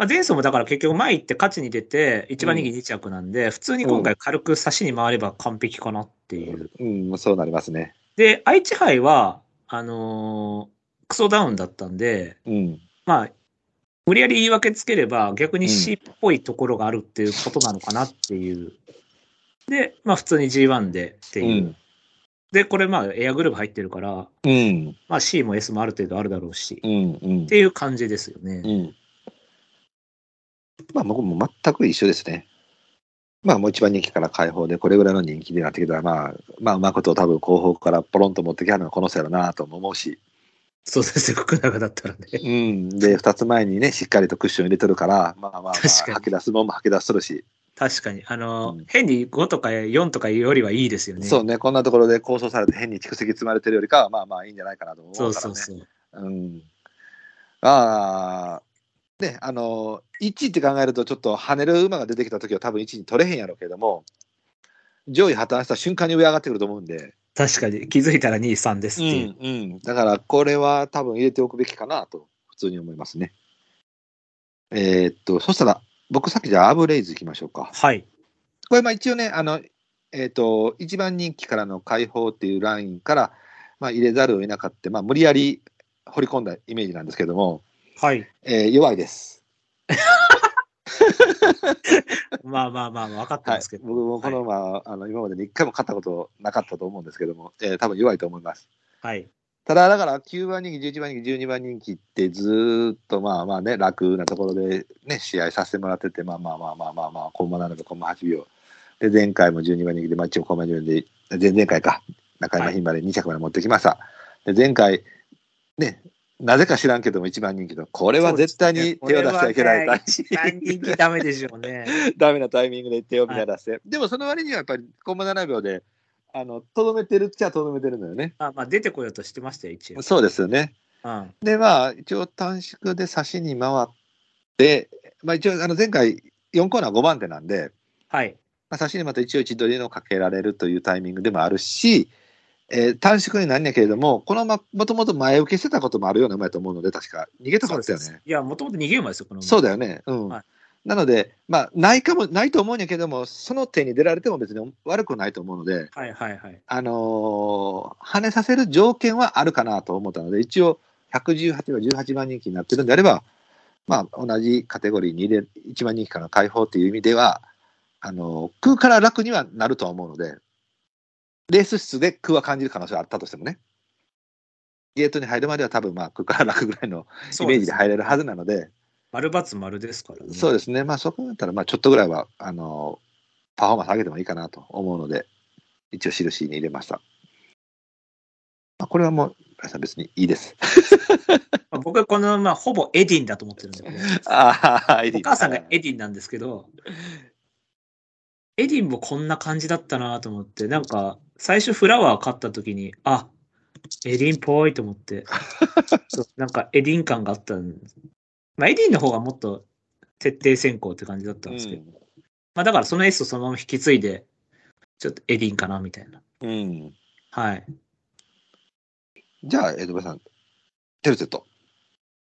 まあ、前走もだから結局前行って勝ちに出て、一番人気2着なんで、普通に今回軽く差しに回れば完璧かなっていう。うん、そうなりますね。で、愛知杯は、あのークソダウンだったんで、うん。まあ、無理やり言い訳つければ逆に C っぽいところがあるっていうことなのかなっていう。で、まあ普通に G1 でってういう。ん。で、これまあエアグループ入ってるから、うん。まあ C も S もある程度あるだろうし、うん。うんっていう感じですよね。うん。まあ僕も全く一緒ですね。まあもう一番人気から解放で、これぐらいの人気になってきたら、まあ、まあうまいことを多分後方からポロンと持ってきはるのはこの人やろなとも思うし。そうですね、福永だったらね。うん。で、二つ前にね、しっかりとクッション入れてるから、まあまあまあ、吐き出すもんも吐き出しとるし。確かに。あの、うん変に5とか4とかよりはいいですよね。そうね、こんなところで構想されて変に蓄積積まれてるよりかは、まあまあいいんじゃないかなと思うからね。そうそうそう。うん。ああ、ね、あの、1位って考えると、ちょっと跳ねる馬が出てきたときは多分1位に取れへんやろうけども、上位破綻した瞬間に上上がってくると思うんで、確かに。気づいたら2、3ですっていう。うん、だからこれは多分入れておくべきかなと、普通に思いますね。えーっと、そしたら、僕さっきじゃあアブレイズいきましょうか。はい。これ、まあ一応ね、あの、えーっと、一番人気からの解放っていうラインから、まあ入れざるを得なかった、まあ無理やり掘り込んだイメージなんですけども、はい。えー弱いです。まあまあまあ、分かってはいますけ、ど。僕もこの馬、あの今までに一回も勝ったことなかったと思うんですけども、えー多分弱いと思います。はい。ただ、だから9番人気、11番人気、12番人気ってずーっとまあまあね、楽なところでね、試合させてもらってて、まあまあまあまあまあまあ、コンマ7秒、コンマ8秒。で、前回も12番人気で、まあ一応コンマ10で、前々回か、中山牝馬で2着まで持ってきました。で、前回、ね、なぜか知らんけども1番人気の、これは絶対に手を出しちゃいけない。ね一番人気ダメでしょうね。ダメなタイミングで手を乱して、でもその割にはやっぱりコンマ7秒で、あの、とどめてるっちゃとどめてるのよね。あまあ、出てこようとしてましたよ、一応。そうですよね。うん。で、まあ、一応短縮で差しに回って、まあ一応、あの、前回、4コーナー5番手なんで、はい。まあ、差しにまた一応一度でのかけられるというタイミングでもあるし、えー短縮になんやけれども、このま、もともと前受けしてたこともあるような馬やと思うので、確か。逃げたかったよね。いや、もともと逃げ馬ですよ、この馬そうだよね。うん。はいなので、まあ、ないかも、ないと思うんやけども、その手に出られても別に悪くないと思うので、はいはいはい。あのー跳ねさせる条件はあるかなと思ったので、一応、118は18番人気になってるんであれば、まあ、同じカテゴリーに入れ、1番人気からの解放っていう意味では、あのー空から楽にはなるとは思うので、レース室で空は感じる可能性はあったとしてもね、ゲートに入るまでは多分、まあ、空から楽ぐらいのイメージで入れるはずなので、丸×丸ですからね。そうですね、まあ、そこだったら、まあ、ちょっとぐらいは、あのーパフォーマンス上げてもいいかなと思うので、一応、印に入れました。まあ、これはもう、別にいいです。ま あ僕はこの馬、ほぼエディンだと思ってるんで、これ ああ、お母さんがエディンなんですけど、エディンもこんな感じだったなと思って、なんか、最初フラワー買った時に、あ、エディンっぽいと思って、なんかエディン感があったんまあ、エディンの方がもっと徹底先行って感じだったんですけど、まあ、だからその S をそのまま引き継いで、ちょっとエディンかなみたいな。うん。うん。はい。じゃあ、江戸部さん、テルゼット。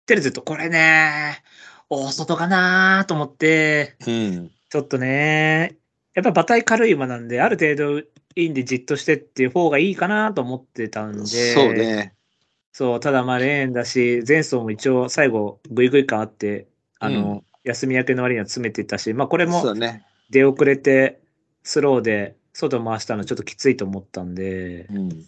テレゼット、これね、大外かなと思って、うん。ちょっとね、やっぱ馬体軽い馬なんで、ある程度いいんでじっとしてっていう方がいいかなと思ってたんで、そうね。そう、ただまあレーンだし、前走も一応最後グイグイ感あって、あの、うん休み明けの割には詰めてたし、まあこれも。出遅れてスローで外回したのちょっときついと思ったんで、うん。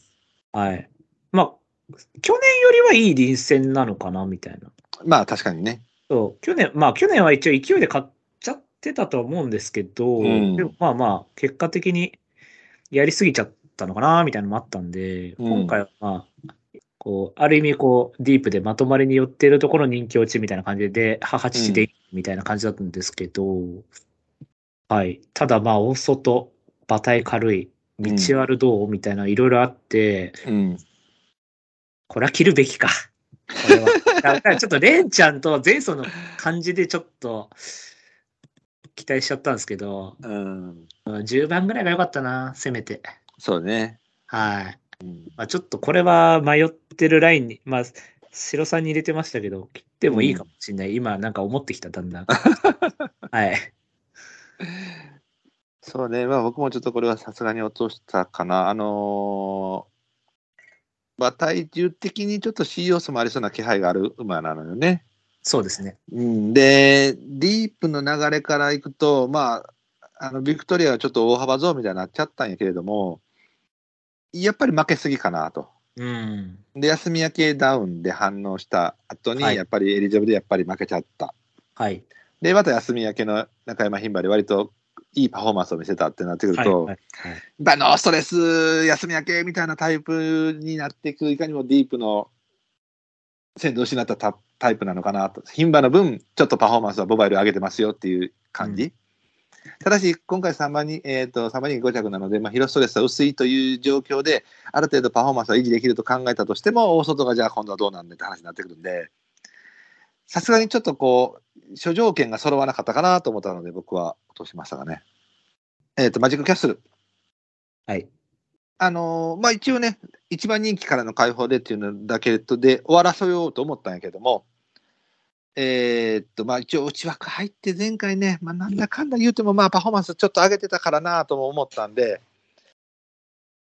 はい。まあ、去年よりはいい臨戦なのかなみたいな。まあ、確かにね。そう、去年、まあ去年は一応勢いで買っちゃってたとは思うんですけど、うんでもまあまあ、結果的にやりすぎちゃったのかなみたいなのもあったんで、うん今回はまあ、こう、ある意味こう、ディープでまとまりに寄ってるところ人気落ちみたいな感じで、母父でみたいな感じだったんですけど、はい。ただまあ、大外、馬体軽い、道あるどうみたいな、いろいろあって、うん。これは切るべきか。これは。だからちょっとレンちゃんと前走の感じでちょっと期待しちゃったんですけど、うん。うん10番ぐらいが良かったな、せめて。そうね。はい。うんまあ、ちょっとこれは迷ってるラインに、まあ、白さんに入れてましたけど、切ってもいいかもしれない。今、なんか思ってきた、だんだん。はい。そうね。まあ、僕もちょっとこれはさすがに落としたかな。あのー馬体重的にちょっと C 要素もありそうな気配がある馬なのよね。そうですね。うん、で、ディープの流れからいくと、まあ、あのビクトリアはちょっと大幅増みたいになっちゃったんやけれども、やっぱり負けすぎかなと。うん。で、休み明けダウンで反応した後に、はいやっぱりエリジョブでやっぱり負けちゃった。はい。で、また休み明けの中山牝馬で割といいパフォーマンスを見せたってなってくるはい。と、はい。やっぱノーストレス、休み明けみたいなタイプになっていく、いかにもディープの鮮度を失ったタタイプなのかなと。牝馬の分、ちょっとパフォーマンスはボバイル上げてますよっていう感じ。ただし、今回3番に、えっ、と、3番に5着なので、まあ、広ストレスは薄いという状況で、ある程度パフォーマンスは維持できると考えたとしても、大外がじゃあ今度はどうなんでって話になってくるんで、さすがにちょっとこう、諸条件が揃わなかったかなと思ったので、僕は落としましたがね。えっ、と、マジックキャッスル。はい。あのーまあ一応ね、一番人気からの解放でっていうのだけで終わらせようと思ったんやけども、えーっと、まあ一応内枠入って前回ね、まあなんだかんだ言うてもまあパフォーマンスちょっと上げてたからなとも思ったんで、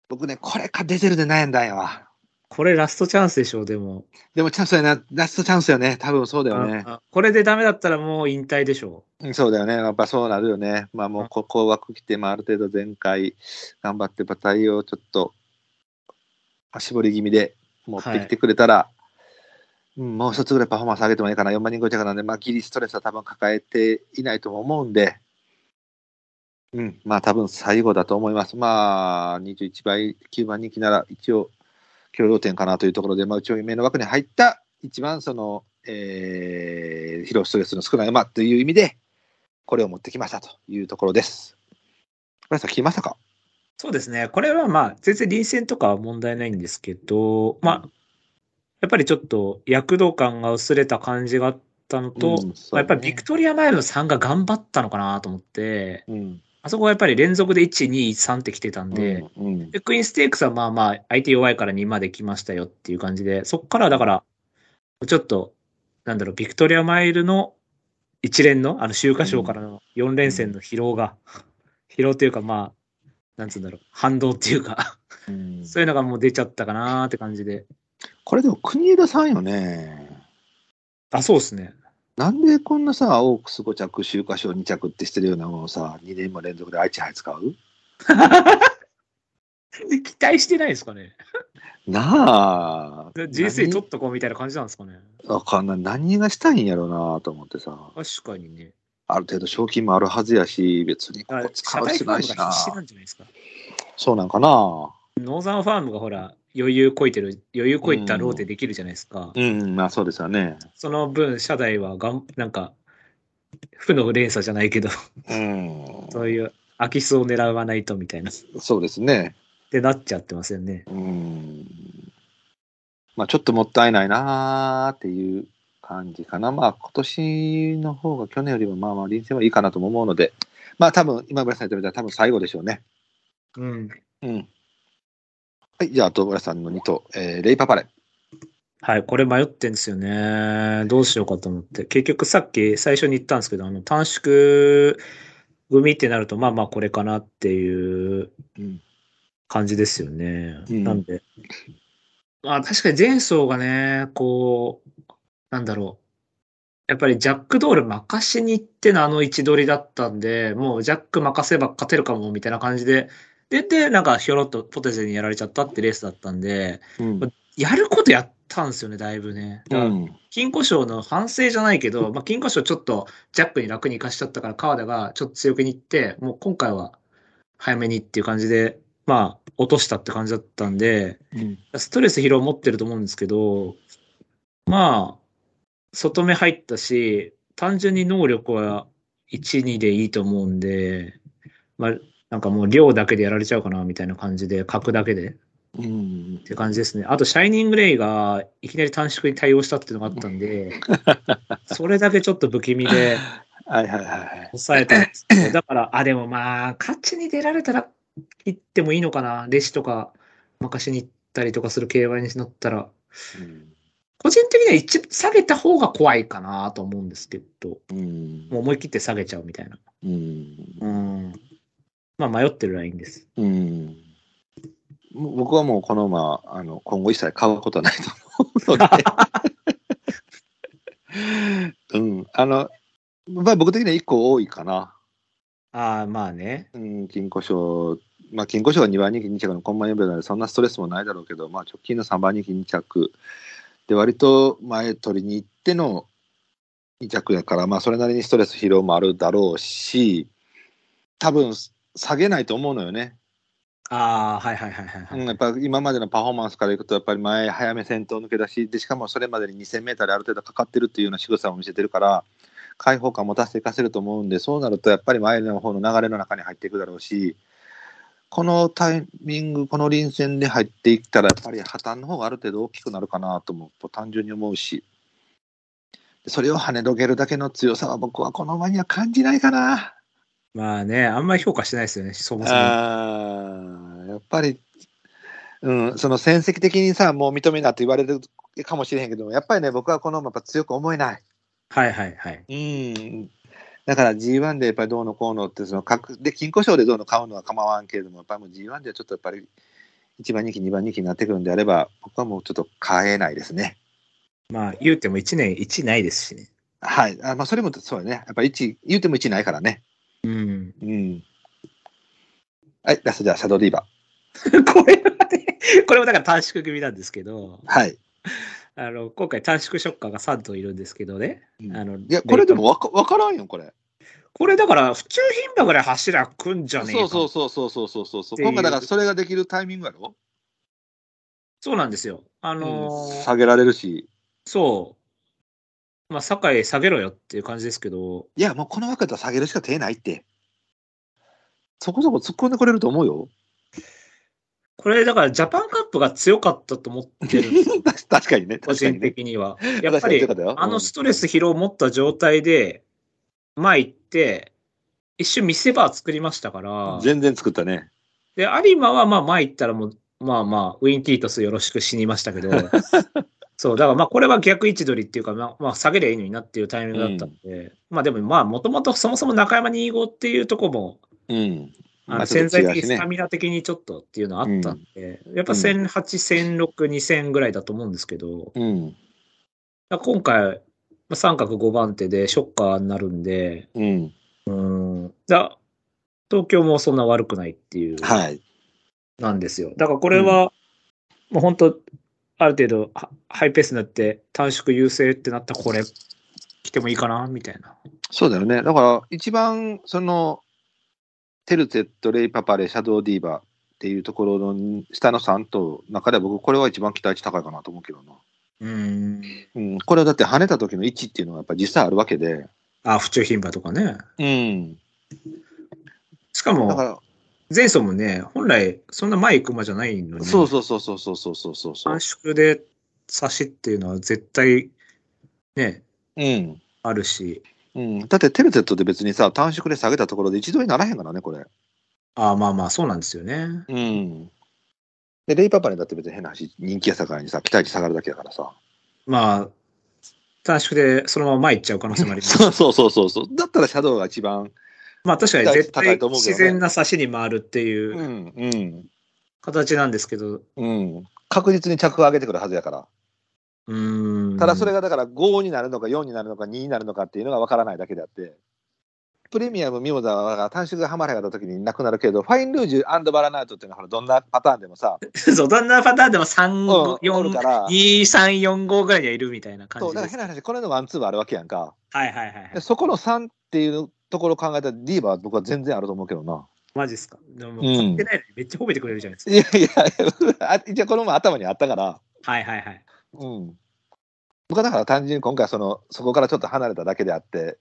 僕ね、これかデゼルで悩んだんやわ。これラストチャンスでしょう、でも。でもチャンスやな、ラストチャンスよね。多分そうだよね。これでダメだったらもう引退でしょうんそうだよね。やっぱそうなるよね。まあもうここ枠来て、まあある程度前回頑張って馬体をちょっと、まあ、絞り気味で持ってきてくれたら、うん、もう一つぐらいパフォーマンス上げてもいいかな。4万人5着なんで、まあギリストレスは多分抱えていないとも思うんで、うん、まあ多分最後だと思います。まあ21倍、9番人気なら一応協量点かなというところで、まあ内目の枠に入った一番その、えー、疲労ストレスの少ない馬という意味で、これを持ってきましたというところです。これさん聞きましたか？そうですね。これはまあ、全然臨戦とかは問題ないんですけど、まあ、やっぱりちょっと躍動感が薄れた感じがあっったのと、うんまあやっぱりビクトリアマイルの3が頑張ったのかなと思って、うん。あそこはやっぱり連続で1、2、3って来てたんで、うん、うん。で、クイーンステークスはまあまあ、相手弱いから2まで来ましたよっていう感じで、そこからだから、ちょっと、なんだろう、ビクトリアマイルの一連の、あの、秋華賞からの4連戦の疲労が、疲労というかまあ、なんつうんだろう、反動っていうか、うんそういうのがもう出ちゃったかなーって感じで。これでも国枝さんよね。あ、そうですね。なんでこんなさ、オークス5着、秋華賞2着ってしてるようなものをさ、2年も連続で愛知杯使う？期待してないですかね。なあ。人生取っとこうみたいな感じなんですかね。わかんない。何がしたいんやろうなと思ってさ。確かにね。ある程度賞金もあるはずやし、別にこあこ使うないしなな。そうなんかなノーザンファームがほら、余裕こいてる、余裕こいたローテできるじゃないですか。うん、まあそうですよね。その分、社内はがん、なんか、負の連鎖じゃないけど、うん。そういう空き巣を狙わないとみたいな、っそうですね。てなっちゃってますよね。うん。まあちょっともったいないなーっていう感じかな。まあ今年の方が去年よりもまあまあ臨戦はいいかなとも思うので、まあ多分今村さん言ってみたら多分最後でしょうね。うん。うん。はい、じゃあ、あと村さんの2頭、えーレイパパレ。はい、これ迷ってんですよね。どうしようかと思って。結局さっき最初に言ったんですけど、あの、短縮組ってなると、まあまあこれかなっていううん。感じですよね。うんなんで。まあ確かに前走がね、こう、なんだろう。やっぱりジャックドール任しに行ってのあの位置取りだったんで、もうジャック任せば勝てるかもみたいな感じで、で、で、なんかひょろっとポテゼにやられちゃったってレースだったんで、うん。やることやったんですよね、だいぶね。だからうん。金庫賞の反省じゃないけど、まあ、金庫賞ちょっとジャックに楽に行かしちゃったから、川田がちょっと強気に行って、もう今回は早めにっていう感じで、まあ、落としたって感じだったんで、うん。ストレス疲労持ってると思うんですけど、まあ、外目入ったし、単純に能力は1、2でいいと思うんで、まあ、なんかもう量だけでやられちゃうかなみたいな感じで、格だけで。うんって感じですね。あと、シャイニングレイがいきなり短縮に対応したっていうのがあったんで、それだけちょっと不気味ではいはいはいはい。抑えたんですけど、だから、あ、でもまあ、勝ちに出られたら切ってもいいのかな。レシとか任しに行ったりとかする競馬になったら、うん個人的には一下げた方が怖いかなと思うんですけど、うんもう思い切って下げちゃうみたいな。うんうん。まあ、迷ってるラインです。うん僕はもうこの馬、あの今後一切買うことはないと思うので、うん、あの、まあ、僕的には1個多いかな。ああ、まあね。うん、金庫賞、まあ、金庫賞が2番人気2着のコンマ4秒なので、そんなストレスもないだろうけど、まあ、直近の3番人気2着、で、割と前取りに行っての2着やから、まあ、それなりにストレス疲労もあるだろうし、多分下げないと思うのよね。ああ、はいはいはいはい、はいうん、やっぱ今までのパフォーマンスからいくと、やっぱり前、早め先頭抜け出し、でしかもそれまでに2000メーターである程度かかってるっていうような仕草を見せてるから、開放感持たせていかせると思うんで、そうなるとやっぱり前の方の流れの中に入っていくだろうし、このタイミング、この臨戦で入っていったら、やっぱり破綻の方がある程度大きくなるかなとも単純に思うし、それを跳ねどけるだけの強さは僕はこの馬には感じないかな。まあね、あんまり評価してないですよね、そもそも。あーやっぱり、うん、その戦績的にさ、もう認めなって言われるかもしれへんけど、やっぱりね、僕はこの馬やっぱ強く思えない。はいはいはい。うん。だから G1 でやっぱりどうのこうのって、その各で、金庫賞でどうの買うのは構わんけれども、やっぱりもう G1 ではちょっとやっぱり1番人気、2番人気になってくるんであれば、僕はもうちょっと買えないですね。まあ、言うても1年1ないですしね。はい。あまあ、それもそうやね。やっぱり1、言うても1ないからね。うん。うん。はい、ラストじゃあ、シャドウディーバ これはね、これもだから短縮組なんですけど、ー。はい。あの、今回短縮ショッカーが3頭いるんですけどね。うんあの、いや、これでもわかわからんよ、これ。これだから、府中牝馬ぐらい柱くんじゃねえかそうそうそうそうそうそうそう今回だからそれができるタイミングやろ、そうなんですよ。あのーうん下げられるし。そう。まあ、酒井下げろよっていう感じですけど、いや、もうこの枠だったら下げるしか手ないって。そこそこ突っ込んでくれると思うよ。これだからジャパンカップが強かったと思ってる、確かにね。個人。的には。やっぱりあのストレス疲労を持った状態で、前行って、一瞬見せ場作りましたから、全然作ったね。で、有馬はまあ前行ったらもう、まあまあ、ウィンティートスよろしく死にましたけど、そう、だからまあこれは逆位置取りっていうか、まあ、まあ下げりゃいいのになっていうタイミングだったんで、まあでもまあもともとそもそも中山2号っていうとこも、うん。あの潜在的スタミナ的にちょっとっていうのはあったんで、やっぱ1008、1006、2000ぐらいだと思うんですけど、うん。今回、まあ三角5番手でショッカーになるんで、うん。うん、だ東京もそんな悪くないっていう。はい。なんですよ。だからこれは、もう本当、ある程度ハハイペースになって短縮優勢ってなったらこれ来てもいいかなみたいな。そうだよね。だから、一番、その、テルテット、レイパパレ、シャドウディーバっていうところの下の3頭の中では僕、これは一番期待値高いかなと思うけどな。うん。うん。これはだって跳ねた時の位置っていうのがやっぱり実際あるわけで。あ、府中牝馬とかね。うん。しかも、だから、前走もね、本来そんな前行く馬じゃないのに、そうそうそうそうそうそうそうそう。短縮で差しっていうのは絶対ね、うん。あるし、うん。だってテルテットで別にさ、短縮で下げたところで一度にならへんからね、これ。ああまあまあそうなんですよね。うん。で、レイパパにだって別に変な話、人気やさからにさ、期待値下がるだけだからさ。まあ、短縮でそのまま前行っちゃう可能性もあります。そ うそうそうそうそう。だったらシャドウが一番、まあ確かに絶高対自然な差しに回るっていううんうん、形なんですけど、うん。確実に着を上げてくるはずやから。うーん。ただそれがだから5になるのか4になるのか2になるのかっていうのが分からないだけであって、プレミアム、ミモザは短縮がはまれがった時になくなるけど、ファインルージュバラナートっていうのはどんなパターンでもさ、そう、どんなパターンでも3、うん、4おるから、2、3、4、5ぐらいにはいるみたいな感そう、じです。だから変な話、これのワンツーはあるわけやんか。はいはいはいはい。でそこの3っていうところを考えたら、ディーバーは僕は全然あると思うけどな。マジっすか？でも、ん買ってないのにめっちゃ褒めてくれるじゃないですか。いやいや、あ一応このも頭にあったから、はいはいはい。うん。僕はだから単純に今回その、そこからちょっと離れただけであって、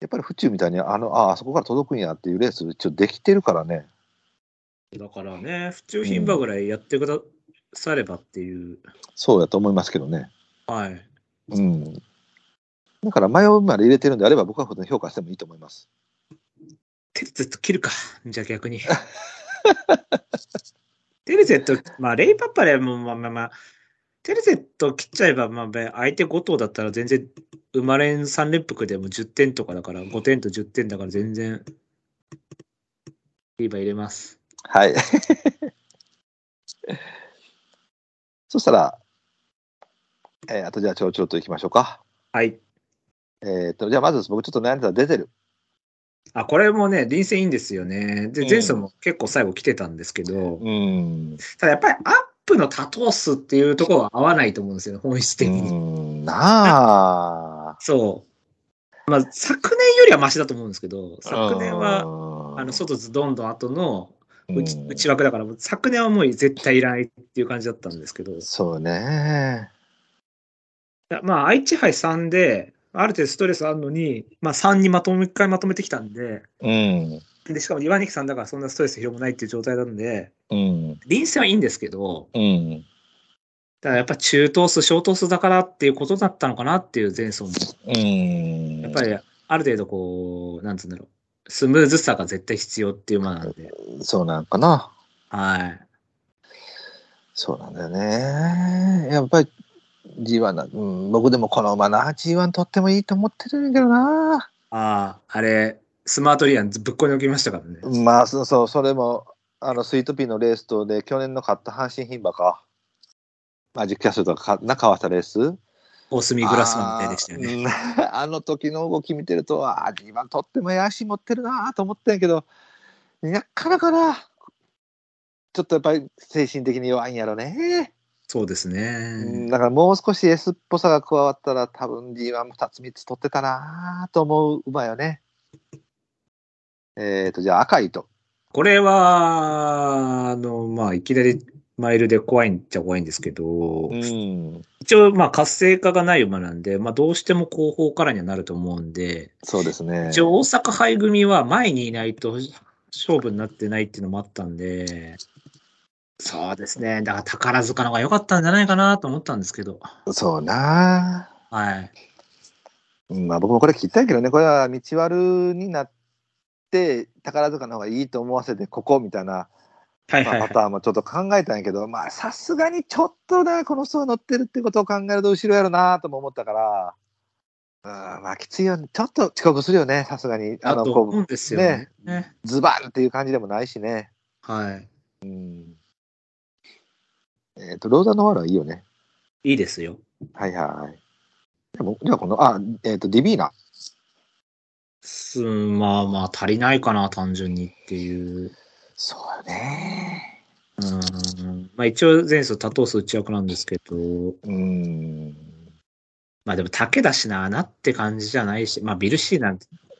やっぱり府中みたいに、あの、ああ、そこから届くんやっていうレース、一応できてるからね。だからね、府中牝馬ぐらいやってくださればっていう。そうやと思いますけどね。はい。うん。だから迷うまで入れてるんであれば、僕は普通に評価してもいいと思います。テルゼット切るか。じゃあ逆に。テルゼット、まあ、レイパッパレも、まあまあまあ、テルゼット切っちゃえば、まあ、相手5頭だったら全然、生まれん3連複でも10点とかだから、5点と10点だから全然、いい馬入れます。はい。そしたら、えーあとじゃあ、ちょろちょろといきましょうか。はい。えっ、と、じゃあまず僕ちょっと悩んでた出てる。あ、これもね、臨戦いいんですよね。で、うん前走も結構最後来てたんですけど、うん。ただやっぱりアップの多頭数っていうところは合わないと思うんですよね、本質的に。うん、なあ。そう。まあ、昨年よりはマシだと思うんですけど、昨年は、はあの、外津どんどん後の内うん内枠だから、昨年はもう絶対いらないっていう感じだったんですけど、そうね。まあ、愛知杯3で、ある程度ストレスあるのに、まあ、3にまとめ、一回まとめてきたんで、うん。で、しかも岩根さんだからそんなストレス広もないっていう状態なんで、うん。臨戦はいいんですけど、うん。だからやっぱ中等数、小等数だからっていうことだったのかなっていう前走も。うん。やっぱりある程度こう、なんつうんだろう、スムーズさが絶対必要っていう馬なんで、そうなんかな。はい。そうなんだよね。やっぱり G1 な、うん、僕でもこの馬な、G1 取ってもいいと思ってるんだけどな。ああ、あれ、スマートリアンぶっこに置きましたからね。まあ、そうそう、それも、あの、スイートピーのレースとで、去年の勝った阪神牝馬か。マジックキャストとかかな、かわしたレース。オスミグラスマンみたいでしたよね。ね。あの時の動き見てると、ああ、G1 取ってもええ足持ってるなと思ったんやけど、なかなかな、ちょっとやっぱり精神的に弱いんやろね。そうですうんね。だからもう少し S っぽさが加わったら多分 G12 つ3つ取ってたなと思う馬よね。えっ、と、じゃあ赤い糸。これは、あの、まあ、いきなりマイルで怖いんっちゃ怖いんですけど、ん。一応、まあ、活性化がない馬なんで、まあ、どうしても後方からにはなると思うんで、そうですね。一応、大阪杯組は前にいないと勝負になってないっていうのもあったんで、そうですね。だから宝塚の方が良かったんじゃないかなと思ったんですけど。そうなはい。うんまあ僕もこれ聞きたいけどね、これは道悪になって、宝塚の方がいいと思わせて、ここみたいな、まあはいはい、はパターンもちょっと考えたんやけど、まあさすがにちょっとな、この層乗ってるってことを考えると後ろやろなとも思ったから、うん、まあきついよね。ちょっと遅刻するよね、さすがに。い。あとこ思うんですよね。ねズバンっていう感じでもないしね。はい。えっ、と、ローザノワールはいいよね。いいですよ。はいはい。でも、じゃあこの、あ、えっ、と、ディビーナ。すまあまあ足りないかな、単純にっていう。そうよね。うん。まあ一応前走多頭数内役なんですけど、うん。まあでも竹だしな、なって感じじゃないし、まあビルシーナ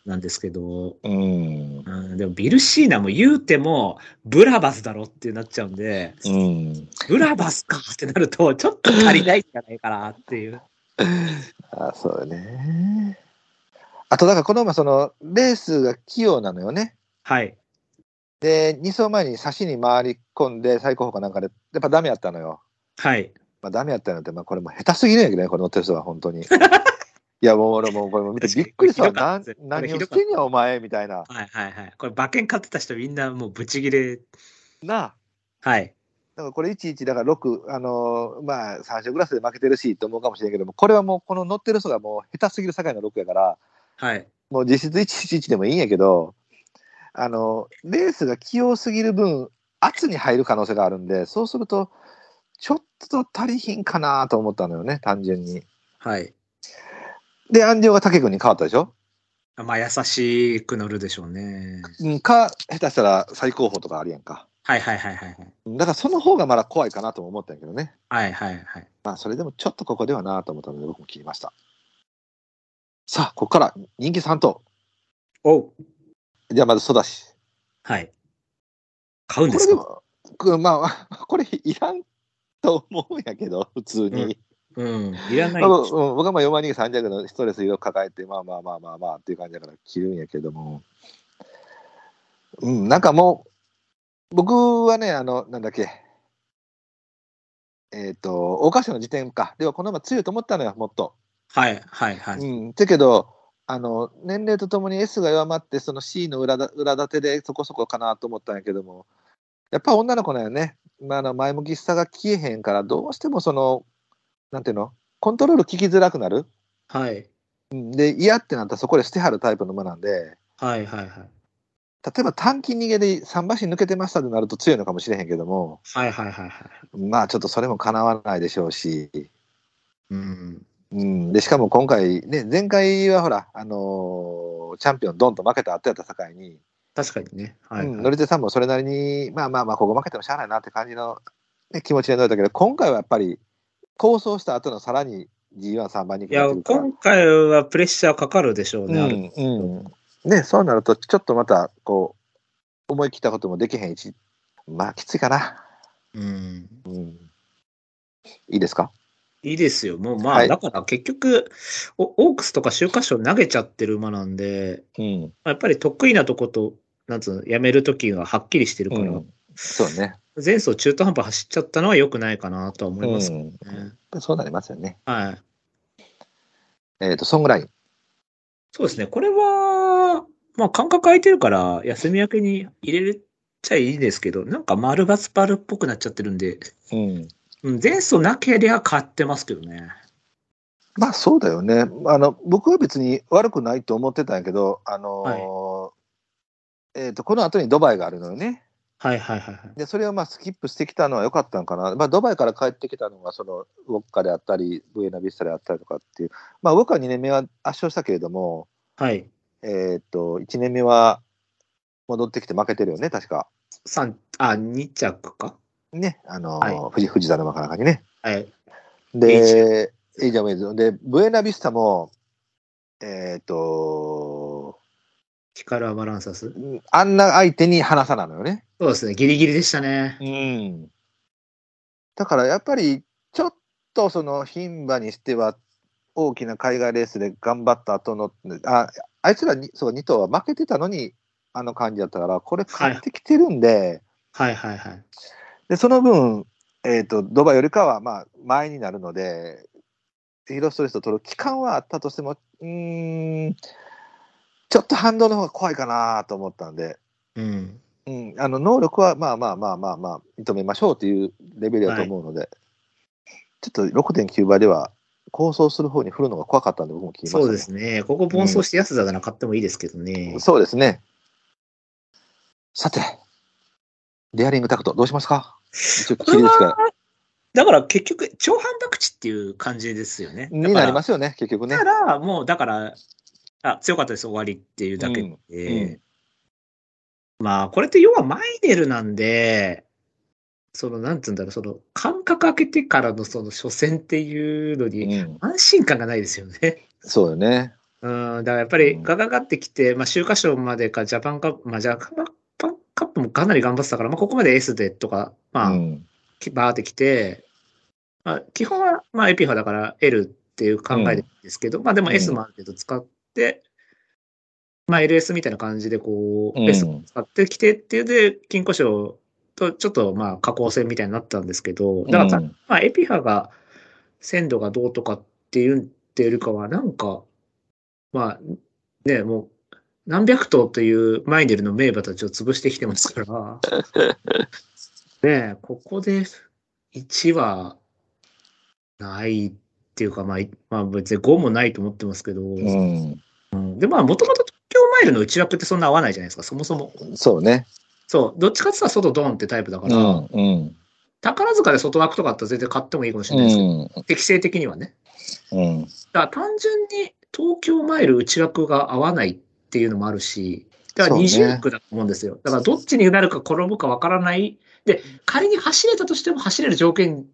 なんですけど、うん。うん、でもビルシーナも言うても、ブラバスだろってなっちゃうんで、うん。ブラバスかってなると、ちょっと足りないんじゃないかなっていう。あ、そうよね。あと、だからこの馬、その、レースが器用なのよね。はい。で、2走前に差しに回り込んで、最高峰かなんかで、やっぱダメやったのよ。はい。まあ、ダメやったのって、まあ、これもう下手すぎるんやけどね、これ乗ってる人は、本当に。いや、もう俺もうこれも見てびっくりしたわ。な何をしてんや、お前、みたいな。はいはいはい。これ馬券買ってた人みんなもうブチギレ。なあ。はい。だからこれ11だから6、あのーまあ、3勝クラスで負けてるしと思うかもしれんけども、これはもうこの乗ってる人がもう下手すぎる境の6やから、はい。もう実質111でもいいんやけど、あの、レースが器用すぎる分、圧に入る可能性があるんで、そうすると、ちょっと足りひんかなと思ったのよね、単純に。はい。で、安城が武君に変わったでしょ？まあ優しく乗るでしょうね。うんか、下手したら最高峰とかあるやんか。はいはいはいはいはい。だからその方がまだ怖いかなとも思ったんやけどね。はいはいはい。まあ、それでもちょっとここではなと思ったので、僕も切りました。さあ、ここから人気3頭。おうじゃあ、まずソダシ。はい。買うんこですか？れでも、くまあ、これいらんと思うんやけど、普通に。うん。いらないまあうん僕はまあ4万人3着のストレスいろいろ抱えて、まあまあまあまあまあっていう感じだから切るんやけども、うん、なんかもう、僕はね、あの、なんだっけ、えっ、と、大歌手の時点か。では、この馬強いと思ったのよ、もっと。はいはいはい。うん。だけど、あの、年齢とともに S が弱まって、その C の裏だ裏立てでそこそこかなと思ったんやけども、やっぱ女の子なんよね。まあ、あの前向きさが消えへんから、どうしてもその、なんていうの？コントロール効きづらくなる？はい。うんで、嫌ってなったらそこで捨てはるタイプの馬なんで、はいはいはい。例えば短期逃げで3馬身抜けてましたとなると強いのかもしれへんけども、はいはいはいはい。まあちょっとそれもかなわないでしょうし、うん。うん、でしかも今回、ね、前回はほら、あのーチャンピオンドンと負けた後やった境に、確かにね。はい、うん、はい乗り手さんもそれなりに、まあまあまあ、ここ負けてもしゃあないなって感じの、ね、気持ちで乗れたけど、今回はやっぱり、構想した後のさらに G13 番人気いや、今回はプレッシャーかかるでしょうね。うんうんね、そうなると、ちょっとまた、こう、思い切ったこともできへんし、まあ、きついかな。うん。うん、いいですか？いいですよ。もうまあ、はいだから結局、おオークスとか週刊賞投げちゃってる馬なんで、うん。まあやっぱり得意なとこと、なんつうの、やめるときがはっきりしてるから、うん、そうね。前走中途半端走っちゃったのは良くないかなとは思いますね。うん、そうなりますよね。はい。えっ、と、ソングライン。そうですね。これは、まあ、間隔空いてるから、休み明けに入れちゃいいですけど、なんか丸バツパルっぽくなっちゃってるんで、うん。うん前走なけりゃ買ってますけどね。まあそうだよね。あの僕は別に悪くないと思ってたんやけど、あのーえっ、とこの後にドバイがあるのよね。はいはいはいはい。でそれをまあスキップしてきたのは良かったのかな。まあドバイから帰ってきたのがそのウォッカであったり、ブエナビスタであったりとかっていう。まあウォッカ2年目は圧勝したけれども、はい。えっ、と1年目は戻ってきて負けてるよね、確か。三あ、2着か？ね、あのーはい富士藤田の馬かなんかにね。はい。で、エイジャーウェイズ。で、ブエナビスタも、えっ、と、ヒカルアマランサス。あんな相手に離さないのよね。そうですね。ギリギリでしたね。うん。だからやっぱり、ちょっとその牝馬にしては、大きな海外レースで頑張った後の、ああいつらにそう2頭は負けてたのに、あの感じだったから、これ買ってきてるんで、はいはいはい。で、その分、えっ、と、ドバよりかは、まあ、前になるので、ヒーローストレスを取る期間はあったとしても、うーん、ちょっと反動の方が怖いかなと思ったんで、うん。うん、あの能力はまあまあまあまあまあ認めましょうというレベルだと思うので、ちょっと6.9倍では構想する方に振るのが怖かったんで僕も聞きました、ね。そうですね。ここ奔走して安田なら買ってもいいですけどね。そうですね。さて、デアリングタクトどうしますか？一応これ切りですかは、だから結局、超反爆地っていう感じですよね。になりますすよね、結局ねだ。から、もう、だから、あ、強かったです、終わりっていうだけで。うんうんまあ、これって要はマイネルなんで、その、なんつうんだろう、その、間隔空けてからのその初戦っていうのうに、ん、安心感がないですよね。そうよね。うん、だからやっぱりガガガってきて、まあ、週刊賞までか、ジャパンカップ、まあ、ジャパンカップもかなり頑張ってたから、まあ、ここまで S でとか、まあ、うん、きバーってきて、まあ、基本は、まあ、エピファだから L っていう考えですけど、まあ、でもうん S もある程度使って、まあ、LS みたいな感じで、こう、うん。S を使ってきてっていうで、金庫賞とちょっと、まあ、下降線みたいになったんですけど、だから、うんまあ、エピファが鮮度がどうとかっていってよりかは、なんか、まあ、ね、もう、何百頭というマイネルの名馬たちを潰してきてますから、ねえ、ここで1はないっていうか、まあ、いまあ別に5もないと思ってますけど、うん、うんで、まあ、もともと東京マイルの内枠ってそんな合わないじゃないですか、そもそも。そうね。そう、どっちかって言ったら外ドンってタイプだから、うん、うん、宝塚で外枠とかあったら全然買ってもいいかもしれないですけど、適正的にはね。うん、だから単純に東京マイル内枠が合わないっていうのもあるし、だから二重枠だと思うんですよ。だからどっちになるか転ぶかわからない。で、仮に走れたとしても走れる条件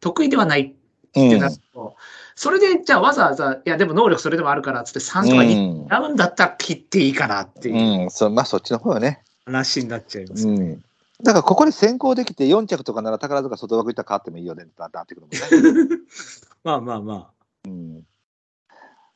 得意ではないってなると、それでじゃあわざわざ、いやでも能力それでもあるからっつって3とか2うん、選ぶんだったら切っていいかなっていううん、そうまあそっちの方よね。話になっちゃいますよね。うん。だからここで先行できて4着とかなら宝塚外枠行ったら変わってもいいよねってなってくるもんね。まあまあまうん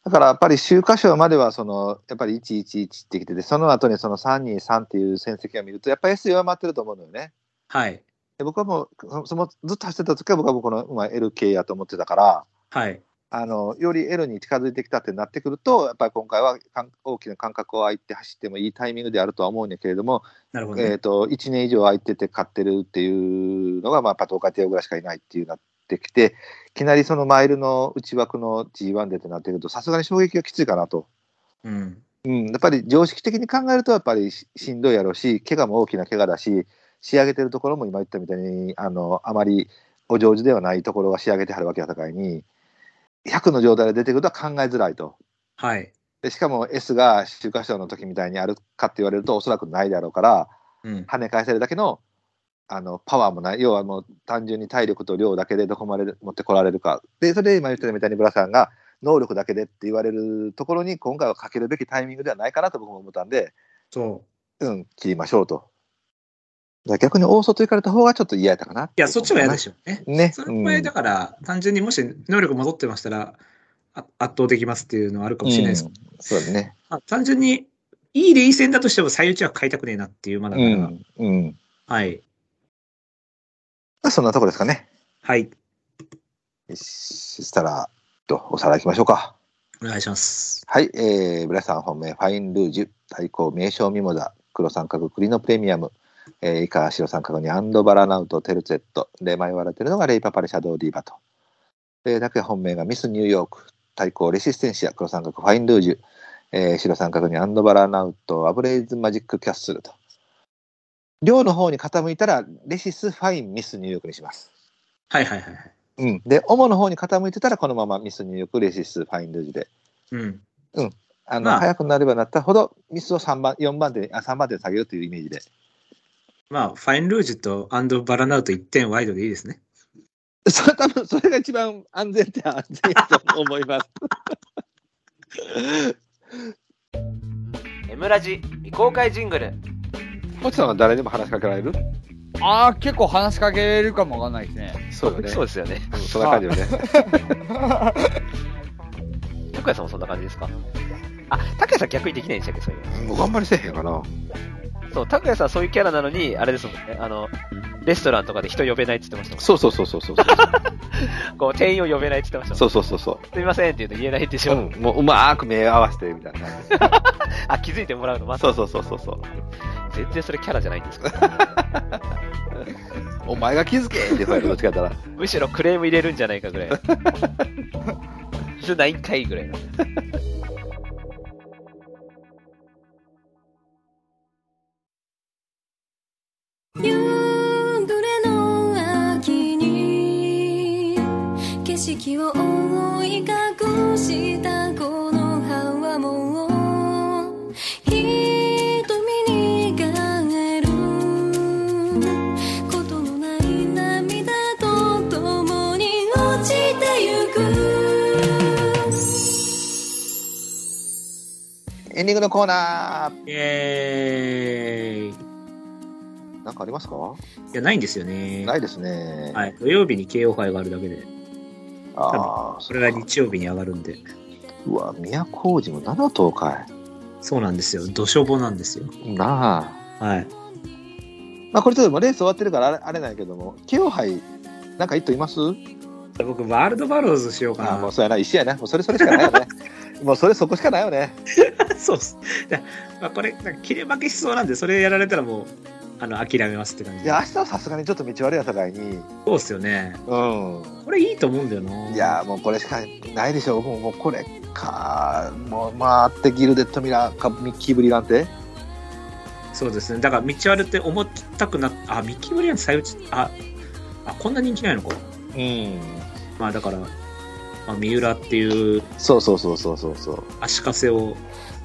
だからやっぱり週刊賞まではそのやっぱり111ってきてて、その後にその323っていう戦績を見ると、やっぱり S 弱まってると思うのよね。あ。はい。で僕はもうそそのずっと走ってた時は僕はもうこの馬 L 系やと思ってたから、はい。あのより L に近づいてきたってなってくると、やっぱり今回は大きな間隔を空いて走ってもいいタイミングであるとは思うんだけれども、なるほど、ね。えー、と1年以上空いてて勝ってるっていうのが、まあ、やっぱ東海帝王ぐらいしかいないっていうなってきて、いきなりそのマイルの内枠の G1 でってなってくると、さすがに衝撃がきついかなと。うん。うん、やっぱり常識的に考えると、やっぱりししんどいやろうし、怪我も大きな怪我だし、仕上げてるところも今言ったみたいに、あのあまりお上手ではないところが仕上げてはるわけやさかいに、100の状態で出てくるとは考えづらいと。はい。でしかも S が週刊賞の時みたいにあるかって言われると、おそらくないだろうから、うん。跳ね返せるだけのあのパワーもない、要はもう単純に体力と量だけでどこまで持ってこられるか、でそれで今言ってたみたいに、ブラさんが能力だけでって言われるところに、今回はかけるべきタイミングではないかなと僕も思ったんで、そう。うん、切りましょうと。逆に大外行かれた方がちょっと嫌やったかな。いや、そっちも嫌でしょうね。ょ。ね。その場合、だから、単純にもし能力戻ってましたら、あ圧倒できますっていうのはあるかもしれないですけど、うんそうだね。まあ単純に、いいレイ戦だとしても、最内は買いたくねえなっていう、まだから、うん。うん。はい。まあそんなとこですかね。はい。よしそしたら、とおさらい行きましょうか。お願いします。はい、えー、ブラさん本命、ファインルージュ、対抗名称ミモザ、黒三角、栗のプレミアム、えー、以下白三角にアンドバラナウト、テルツェット、で迷われてるのがレイパパレシャドウディーバと。で、だけ本命がミスニューヨーク、対抗レシステンシア、黒三角、ファインルージュ、えー、白三角にアンドバラナウト、アブレイズマジックキャッスルと。両の方に傾いたら、レシス、ファイン、ミスニューヨークにします。はいはいはいはい。うん。で、主の方に傾いてたら、このままミスニューヨーク、レシス、ファインルージュで。うん。あの、まあ早くなればなったほど、ミスを3番、4番手、あ、3番手に下げるというイメージで。まあ、ファインルージュとアンドバラナウト1点ワイドでいいですね。それ多分、それが一番安全って安全やと思います。M ラジ未公開ジングルもちさんは誰でも話しかけられる？ああ、結構話しかけるかもわかんないですね。そうよね。そうですよね。うんそんな感じよね。拓也さんもそんな感じですか？あ、拓也さん逆にできないんでしたっけ？そういうの。僕あんまりせえへんかな。そう、拓也さんそういうキャラなのに、あれですもんね。あの、レストランとかで人呼べないって言ってましたもん。そうそうそうそうそう。こう、店員を呼べないって言ってましたもん。そうそうそうそすみませんって言うと言えないでしう。ょ。うん。もううまーく目合わせて、みたいな感じで。あ、気づいてもらうの、まずそうそうそうそうそう。全然それキャラじゃないんですか お前が気づけって言われるどっちかったら。むしろクレーム入れるんじゃないかぐらい。それないんかいぐらいの。夕暮れの秋に景色を覆い隠したこの葉はもう瞳に変えることのない涙と共に落ちてゆくエンディングのコーナーイエーイ。んかありますか？や、ないんですよね。ないですね。はい。土曜日に KO 杯があるだけで、ああ、それが日曜日に上がるんで。うわ、宮古島7頭かそうなんですよ。土処ぼなんですよ。い。なあ。はい。まあこれちょっとレース終わってるからあれあれなんやけども、慶応杯、なんか一頭います？僕、ワールドバローズしようかな。ああ、もうそうやな、一緒やな。もうそれそれしかないよね。もうそれそこしかないよね。そうっす。だまあ、これ、切れ負けしそうなんで、それやられたらもう、あの、諦めますって感じ。いや、明日はさすがにちょっと道悪いやさかいに。そうっすよね。うん。これいいと思うんだよな。いや、もうこれしかないでしょう。もうもうこれか。もう、まあ、ってギルデッドミラーか、ミッキーブリランテ。そうですね。だから、道悪って思ったくなっあ、ミッキー・ブリアン最内、あ、あ、こんな人気ないのか。うん。まあ、だから、まあ、三浦っていうそうそうそうそうそうそう。足かせを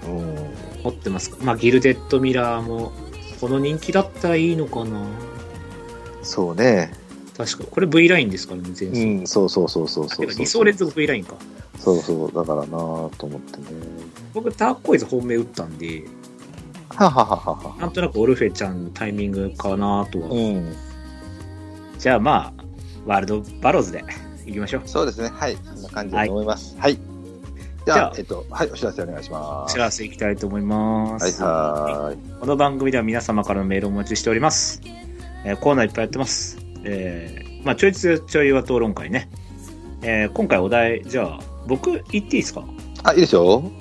うん。持ってますか。まあ、ギルデッドミラーも、この人気だったらいいのかな。そうね。確か、これ V ラインですからね、前う走。ん、そうそうそうそうそうそう。2走連続 V ラインか。そうそう、だからなぁと思ってね。僕、ターコイズ本命打ったんで、ははははは。なんとなくオルフェちゃんのタイミングかなとは。うん。じゃあまあ、ワールドバローズでいきましょう。そうですね。はい。そんな感じだと思います。はい。じゃあじゃあ、えっと、はい、お知らせお願いします。お知らせいきたいと思います。はいはーい。この番組では皆様からのメールをお待ちしております。えーコーナーいっぱいやってます。えーまあ、ちょいつちょいは討論会ね。えー今回お題、じゃあ、僕言っていいですか？あ、いいでしょ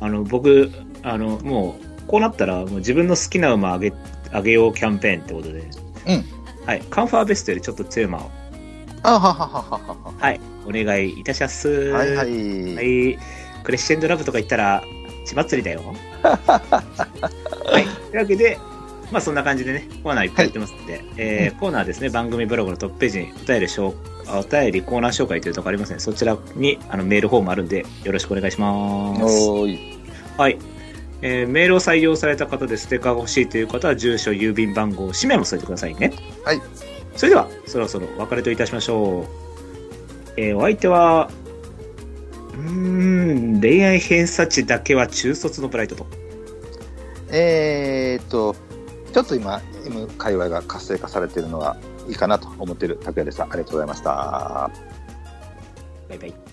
あの、僕、あの、もう、こうなったら、もう自分の好きな馬あげ、あげようキャンペーンってことで。うん。はい。カンファーベストよりちょっと強い馬を、あははははははい。お願いいたします。は。はいは。はいい。クレッシェンドラブとか言ったら、血祭りだよ。はい。というわけで、まあそんな感じでね、コーナーいっぱいやってますんで、えーコーナーですね、番組ブログのトップページにお便りお便りコーナー紹介というところありますね。そちらにあのメールフォームあるんで、よろしくお願いします。はい。えーメールを採用された方でステッカーが欲しいという方は、住所、郵便番号、氏名も添えてくださいね。はい。それでは、そろそろお別れといたしましょう。えーお相手は、うーん、恋愛偏差値だけは中卒のブライトと。えーっと、ちょっと今、M 界隈が活性化されているのはいいかなと思っている拓也でした。ありがとうございました。バイバイ。